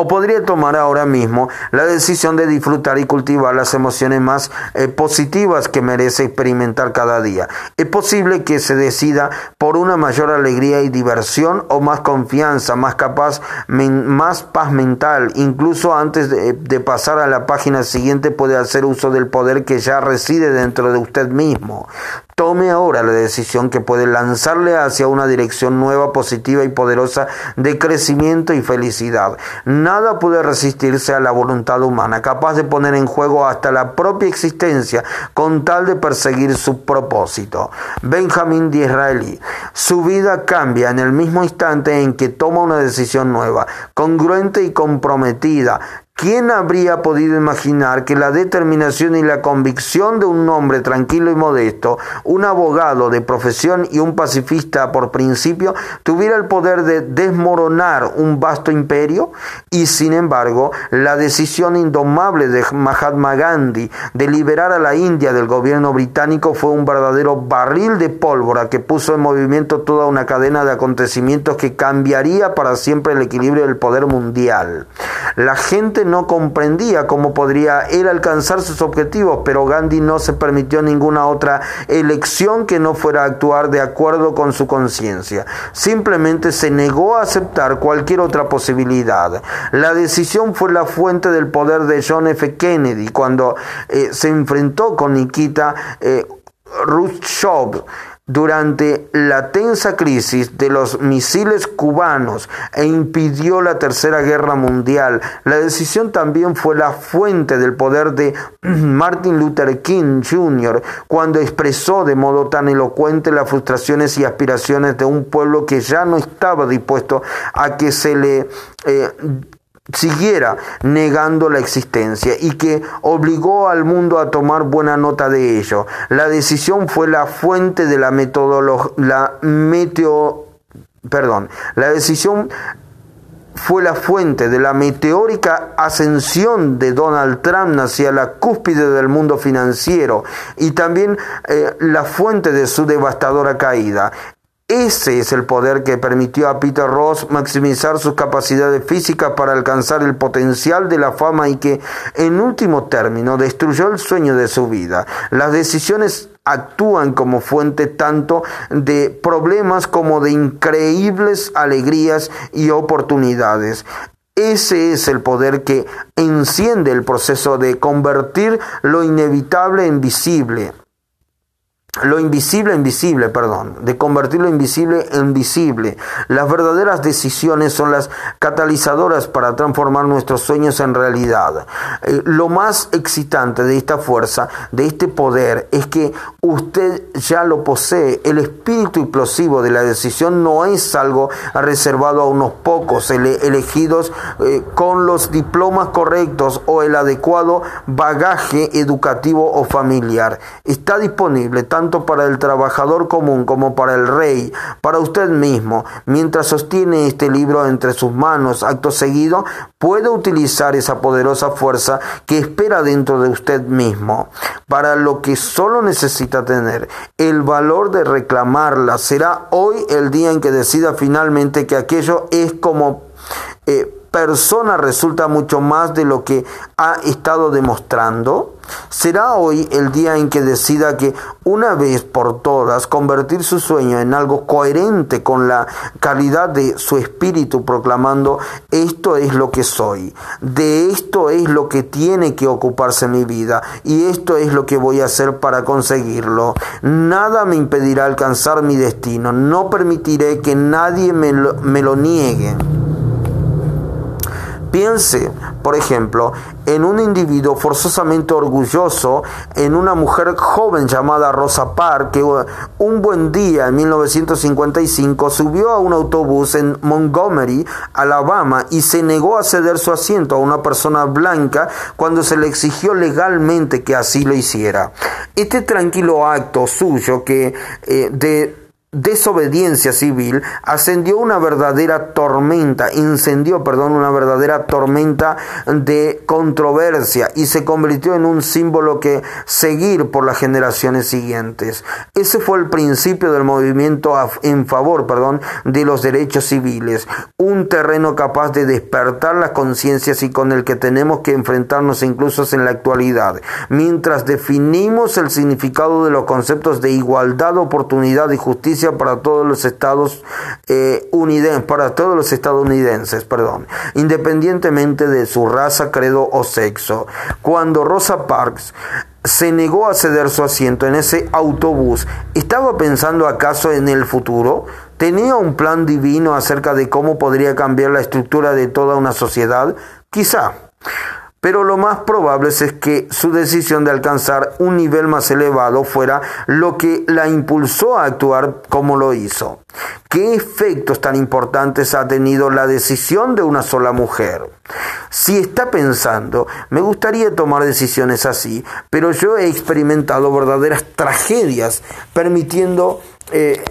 O podría tomar ahora mismo la decisión de disfrutar y cultivar las emociones más eh, positivas que merece experimentar cada día. Es posible que se decida por una mayor alegría y diversión o más confianza, más capaz, más paz mental. Incluso antes de, de pasar a la página siguiente puede hacer uso del poder que ya reside dentro de usted mismo. Tome ahora la decisión que puede lanzarle hacia una dirección nueva, positiva y poderosa de crecimiento y felicidad. Nada puede resistirse a la voluntad humana, capaz de poner en juego hasta la propia existencia con tal de perseguir su propósito. Benjamín Disraeli. Su vida cambia en el mismo instante en que toma una decisión nueva, congruente y comprometida ¿Quién habría podido imaginar que la determinación y la convicción de un hombre tranquilo y modesto, un abogado de profesión y un pacifista por principio, tuviera el poder de desmoronar un vasto imperio? Y sin embargo, la decisión indomable de Mahatma Gandhi de liberar a la India del gobierno británico fue un verdadero barril de pólvora que puso en movimiento toda una cadena de acontecimientos que cambiaría para siempre el equilibrio del poder mundial. La gente no comprendía cómo podría él alcanzar sus objetivos, pero Gandhi no se permitió ninguna otra elección que no fuera actuar de acuerdo con su conciencia. Simplemente se negó a aceptar cualquier otra posibilidad. La decisión fue la fuente del poder de John F. Kennedy cuando eh, se enfrentó con Nikita eh, durante la tensa crisis de los misiles cubanos e impidió la Tercera Guerra Mundial. La decisión también fue la fuente del poder de Martin Luther King Jr. cuando expresó de modo tan elocuente las frustraciones y aspiraciones de un pueblo que ya no estaba dispuesto a que se le eh, siguiera negando la existencia y que obligó al mundo a tomar buena nota de ello. La decisión fue la fuente de la metodología, la perdón, la decisión fue la fuente de la meteórica ascensión de Donald Trump hacia la cúspide del mundo financiero y también eh, la fuente de su devastadora caída. Ese es el poder que permitió a Peter Ross maximizar sus capacidades físicas para alcanzar el potencial de la fama y que, en último término, destruyó el sueño de su vida. Las decisiones actúan como fuente tanto de problemas como de increíbles alegrías y oportunidades. Ese es el poder que enciende el proceso de convertir lo inevitable en visible lo invisible en visible, perdón, de convertir lo invisible en visible. Las verdaderas decisiones son las catalizadoras para transformar nuestros sueños en realidad. Eh, lo más excitante de esta fuerza, de este poder, es que usted ya lo posee. El espíritu explosivo de la decisión no es algo reservado a unos pocos elegidos eh, con los diplomas correctos o el adecuado bagaje educativo o familiar. Está disponible tanto para el trabajador común como para el rey, para usted mismo. Mientras sostiene este libro entre sus manos, acto seguido, puede utilizar esa poderosa fuerza que espera dentro de usted mismo, para lo que solo necesita tener el valor de reclamarla. Será hoy el día en que decida finalmente que aquello es como... Eh, persona resulta mucho más de lo que ha estado demostrando? ¿Será hoy el día en que decida que una vez por todas convertir su sueño en algo coherente con la calidad de su espíritu proclamando esto es lo que soy, de esto es lo que tiene que ocuparse mi vida y esto es lo que voy a hacer para conseguirlo? Nada me impedirá alcanzar mi destino, no permitiré que nadie me lo, me lo niegue. Piense, por ejemplo, en un individuo forzosamente orgulloso, en una mujer joven llamada Rosa Parks, que un buen día en 1955 subió a un autobús en Montgomery, Alabama, y se negó a ceder su asiento a una persona blanca cuando se le exigió legalmente que así lo hiciera. Este tranquilo acto suyo que eh, de desobediencia civil ascendió una verdadera tormenta, incendió, perdón, una verdadera tormenta de controversia y se convirtió en un símbolo que seguir por las generaciones siguientes. Ese fue el principio del movimiento en favor, perdón, de los derechos civiles, un terreno capaz de despertar las conciencias y con el que tenemos que enfrentarnos incluso en la actualidad, mientras definimos el significado de los conceptos de igualdad, oportunidad y justicia para todos los estados eh, para todos los estadounidenses, perdón, independientemente de su raza, credo o sexo. Cuando Rosa Parks se negó a ceder su asiento en ese autobús, ¿estaba pensando acaso en el futuro? ¿Tenía un plan divino acerca de cómo podría cambiar la estructura de toda una sociedad? Quizá. Pero lo más probable es que su decisión de alcanzar un nivel más elevado fuera lo que la impulsó a actuar como lo hizo. ¿Qué efectos tan importantes ha tenido la decisión de una sola mujer? Si está pensando, me gustaría tomar decisiones así, pero yo he experimentado verdaderas tragedias permitiendo... Eh,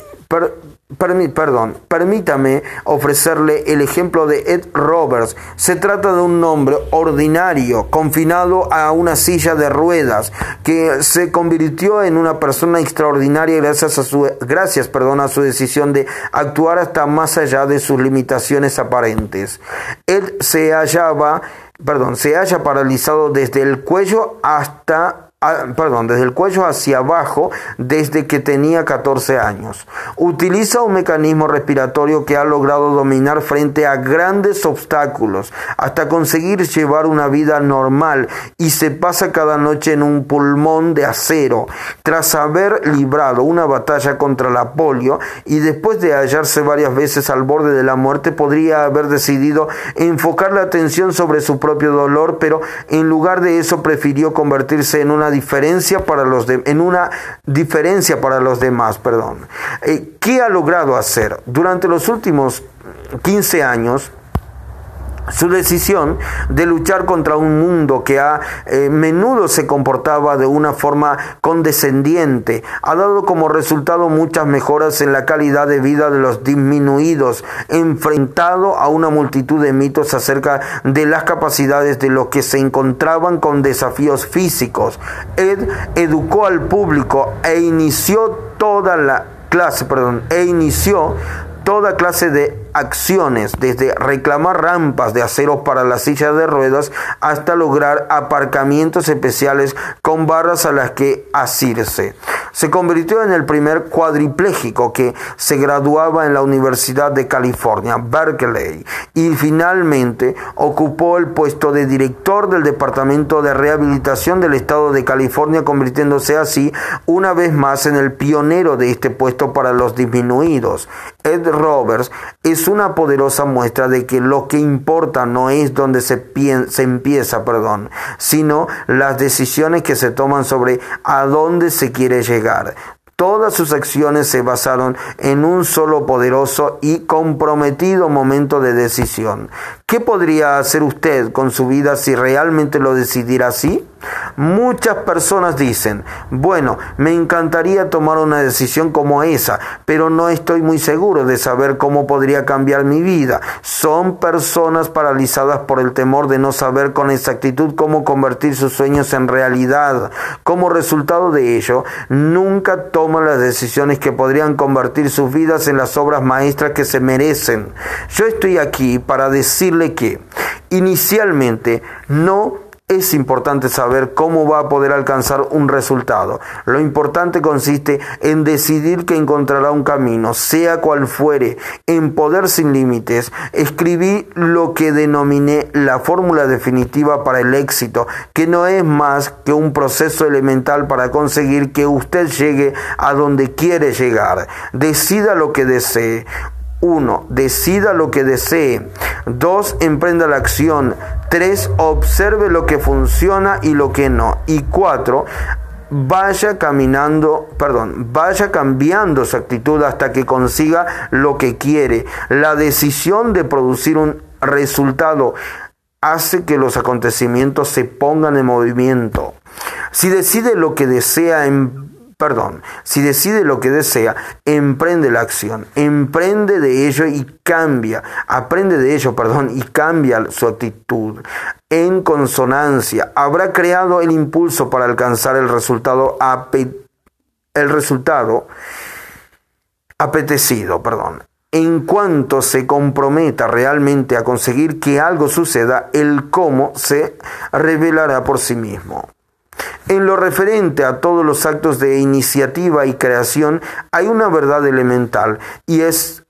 perdón, permítame ofrecerle el ejemplo de Ed Roberts. Se trata de un hombre ordinario, confinado a una silla de ruedas, que se convirtió en una persona extraordinaria gracias a su, gracias, perdón, a su decisión de actuar hasta más allá de sus limitaciones aparentes. Ed se hallaba, perdón, se halla paralizado desde el cuello hasta Ah, perdón, desde el cuello hacia abajo desde que tenía 14 años. Utiliza un mecanismo respiratorio que ha logrado dominar frente a grandes obstáculos hasta conseguir llevar una vida normal y se pasa cada noche en un pulmón de acero. Tras haber librado una batalla contra la polio y después de hallarse varias veces al borde de la muerte, podría haber decidido enfocar la atención sobre su propio dolor, pero en lugar de eso prefirió convertirse en una diferencia para los de, en una diferencia para los demás, perdón. Eh, ¿Qué ha logrado hacer? Durante los últimos 15 años, su decisión de luchar contra un mundo que a eh, menudo se comportaba de una forma condescendiente ha dado como resultado muchas mejoras en la calidad de vida de los disminuidos, enfrentado a una multitud de mitos acerca de las capacidades de los que se encontraban con desafíos físicos. Ed educó al público e inició toda la clase, perdón, e inició toda clase de acciones, desde reclamar rampas de acero para las sillas de ruedas hasta lograr aparcamientos especiales con barras a las que asirse. Se convirtió en el primer cuadripléjico que se graduaba en la Universidad de California, Berkeley, y finalmente ocupó el puesto de director del Departamento de Rehabilitación del Estado de California, convirtiéndose así una vez más en el pionero de este puesto para los disminuidos. Ed Roberts es una poderosa muestra de que lo que importa no es donde se, se empieza, perdón, sino las decisiones que se toman sobre a dónde se quiere llegar. Todas sus acciones se basaron en un solo poderoso y comprometido momento de decisión. ¿Qué podría hacer usted con su vida si realmente lo decidiera así? Muchas personas dicen, bueno, me encantaría tomar una decisión como esa, pero no estoy muy seguro de saber cómo podría cambiar mi vida. Son personas paralizadas por el temor de no saber con exactitud cómo convertir sus sueños en realidad. Como resultado de ello, nunca toman las decisiones que podrían convertir sus vidas en las obras maestras que se merecen. Yo estoy aquí para decirle que inicialmente no es importante saber cómo va a poder alcanzar un resultado. Lo importante consiste en decidir que encontrará un camino, sea cual fuere, en poder sin límites. Escribí lo que denominé la fórmula definitiva para el éxito, que no es más que un proceso elemental para conseguir que usted llegue a donde quiere llegar. Decida lo que desee. 1. Decida lo que desee. 2. Emprenda la acción. 3. Observe lo que funciona y lo que no. Y 4. Vaya caminando, perdón, vaya cambiando su actitud hasta que consiga lo que quiere. La decisión de producir un resultado hace que los acontecimientos se pongan en movimiento. Si decide lo que desea en perdón, si decide lo que desea, emprende la acción, emprende de ello y cambia, aprende de ello, perdón, y cambia su actitud. En consonancia, habrá creado el impulso para alcanzar el resultado, el resultado apetecido, perdón. En cuanto se comprometa realmente a conseguir que algo suceda, el cómo se revelará por sí mismo. En lo referente a todos los actos de iniciativa y creación hay una verdad elemental y es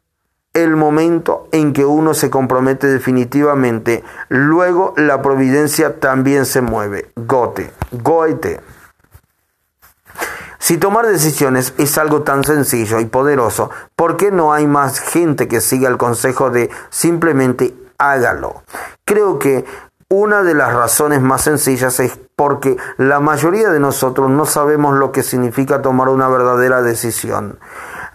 el momento en que uno se compromete definitivamente. Luego la providencia también se mueve. Gote, Goethe. Si tomar decisiones es algo tan sencillo y poderoso, ¿por qué no hay más gente que siga el consejo de simplemente hágalo? Creo que Una de las razones más sencillas es porque la mayoría de nosotros no sabemos lo que significa tomar una verdadera decisión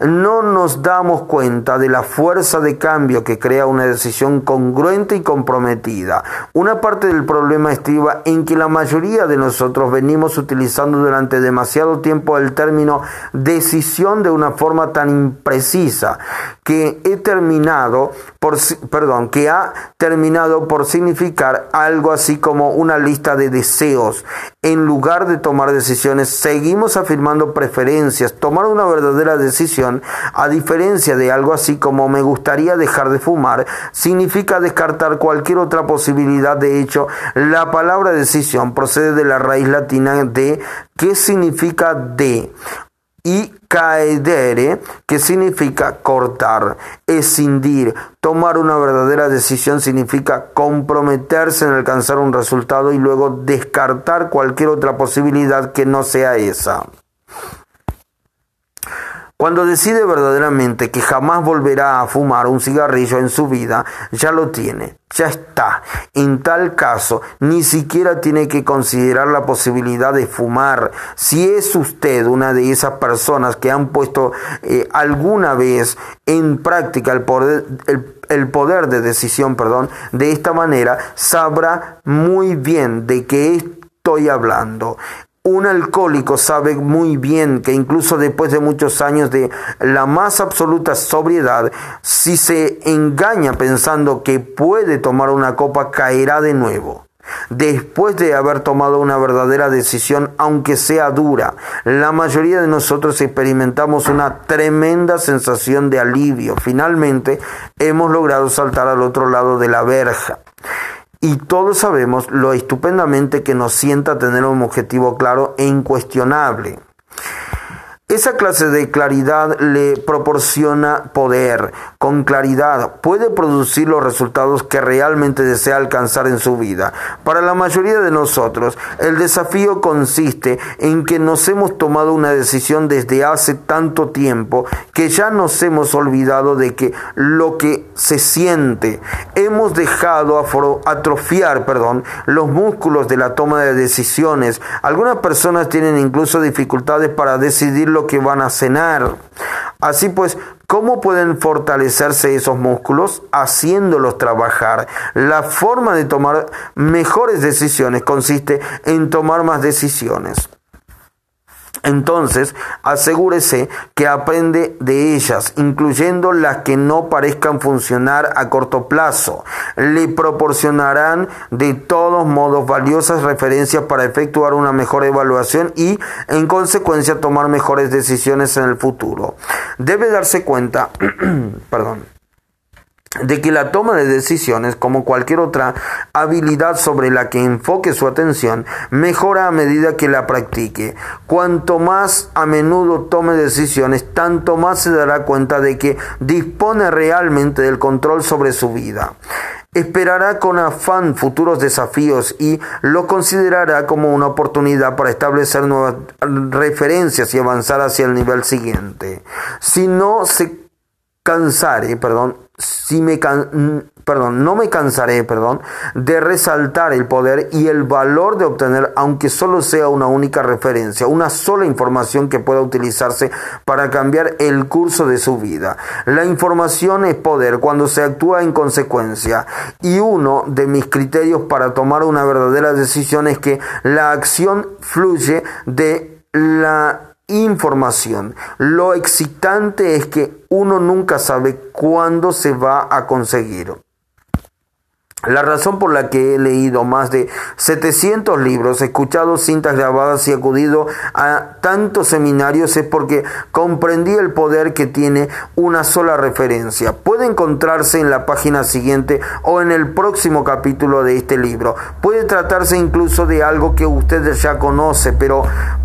no nos damos cuenta de la fuerza de cambio que crea una decisión congruente y comprometida. Una parte del problema estriba en que la mayoría de nosotros venimos utilizando durante demasiado tiempo el término decisión de una forma tan imprecisa que he terminado por perdón, que ha terminado por significar algo así como una lista de deseos. En lugar de tomar decisiones, seguimos afirmando preferencias. Tomar una verdadera decisión, a diferencia de algo así como me gustaría dejar de fumar, significa descartar cualquier otra posibilidad. De hecho, la palabra decisión procede de la raíz latina de ¿qué significa de y caedere, que significa cortar, escindir. Tomar una verdadera decisión significa comprometerse en alcanzar un resultado y luego descartar cualquier otra posibilidad que no sea esa. Cuando decide verdaderamente que jamás volverá a fumar un cigarrillo en su vida, ya lo tiene, ya está. En tal caso, ni siquiera tiene que considerar la posibilidad de fumar. Si es usted una de esas personas que han puesto eh, alguna vez en práctica el poder, el poder de decisión, perdón, de esta manera, sabrá muy bien de qué estoy hablando. Un alcohólico sabe muy bien que incluso después de muchos años de la más absoluta sobriedad, si se engaña pensando que puede tomar una copa, caerá de nuevo. Después de haber tomado una verdadera decisión, aunque sea dura, la mayoría de nosotros experimentamos una tremenda sensación de alivio. Finalmente, hemos logrado saltar al otro lado de la verja y todos sabemos lo estupendamente que nos sienta tener un objetivo claro e incuestionable. Esa clase de claridad le proporciona poder. Con claridad puede producir los resultados que realmente desea alcanzar en su vida. Para la mayoría de nosotros, el desafío consiste en que nos hemos tomado una decisión desde hace tanto tiempo que ya nos hemos olvidado de que lo que se siente. Hemos dejado atrofiar, perdón, los músculos de la toma de decisiones. Algunas personas tienen incluso dificultades para decidir lo que van a cenar. Así pues, ¿cómo pueden fortalecerse esos músculos? Haciéndolos trabajar. La forma de tomar mejores decisiones consiste en tomar más decisiones. Entonces, asegúrese que aprende de ellas, incluyendo las que no parezcan funcionar a corto plazo. Le proporcionarán de todos modos valiosas referencias para efectuar una mejor evaluación y, en consecuencia, tomar mejores decisiones en el futuro. Debe darse cuenta, perdón, de que la toma de decisiones, como cualquier otra habilidad sobre la que enfoque su atención, mejora a medida que la practique. Cuanto más a menudo tome decisiones, tanto más se dará cuenta de que dispone realmente del control sobre su vida. Esperará con afán futuros desafíos y lo considerará como una oportunidad para establecer nuevas referencias y avanzar hacia el nivel siguiente. Si no se cansare, perdón, si me perdón, no me cansaré, perdón, de resaltar el poder y el valor de obtener, aunque solo sea una única referencia, una sola información que pueda utilizarse para cambiar el curso de su vida. La información es poder cuando se actúa en consecuencia y uno de mis criterios para tomar una verdadera decisión es que la acción fluye de la información. Lo excitante es que uno nunca sabe cuándo se va a conseguir. La razón por la que he leído más de 700 libros, escuchado cintas grabadas y acudido a tantos seminarios es porque comprendí el poder que tiene una sola referencia. Puede encontrarse en la página siguiente o en el próximo capítulo de este libro. Puede tratarse incluso de algo que usted ya conoce, pero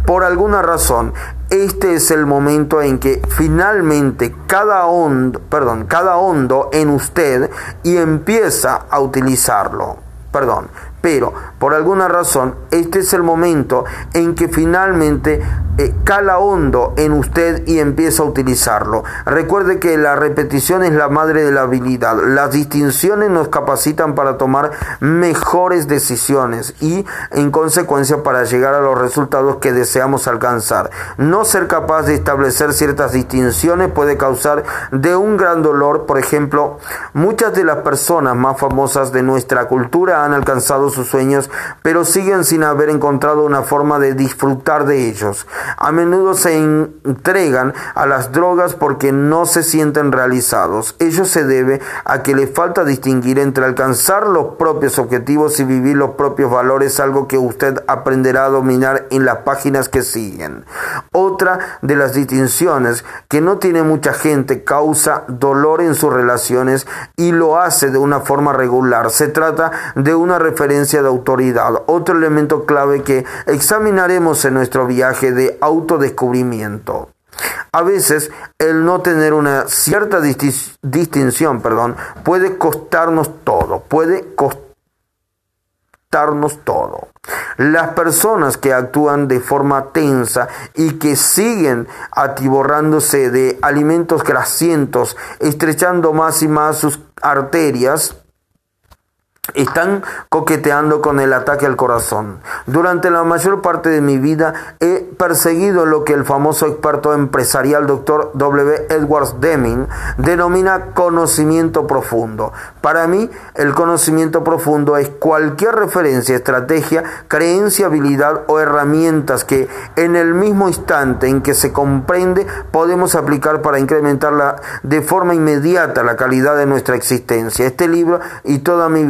por alguna razón este es el momento en que finalmente cada hondo, perdón, cada en usted y empieza a utilizarlo. Perdón, Pero, por alguna razón, este es el momento en que finalmente eh, cala hondo en usted y empieza a utilizarlo. Recuerde que la repetición es la madre de la habilidad. Las distinciones nos capacitan para tomar mejores decisiones y, en consecuencia, para llegar a los resultados que deseamos alcanzar. No ser capaz de establecer ciertas distinciones puede causar de un gran dolor. Por ejemplo, muchas de las personas más famosas de nuestra cultura han alcanzado sus sueños, pero siguen sin haber encontrado una forma de disfrutar de ellos. A menudo se entregan a las drogas porque no se sienten realizados. Ello se debe a que les falta distinguir entre alcanzar los propios objetivos y vivir los propios valores, algo que usted aprenderá a dominar en las páginas que siguen. Otra de las distinciones que no tiene mucha gente causa dolor en sus relaciones y lo hace de una forma regular. Se trata de una referencia de autoridad, otro elemento clave que examinaremos en nuestro viaje de autodescubrimiento. A veces el no tener una cierta distinción, perdón, puede costarnos todo, puede costarnos todo. Las personas que actúan de forma tensa y que siguen atiborrándose de alimentos grasientos, estrechando más y más sus arterias, están coqueteando con el ataque al corazón. Durante la mayor parte de mi vida he perseguido lo que el famoso experto empresarial Dr. W. Edwards Deming denomina conocimiento profundo. Para mí, el conocimiento profundo es cualquier referencia, estrategia, creencia, habilidad o herramientas que en el mismo instante en que se comprende podemos aplicar para incrementar de forma inmediata la calidad de nuestra existencia. Este libro y toda mi vida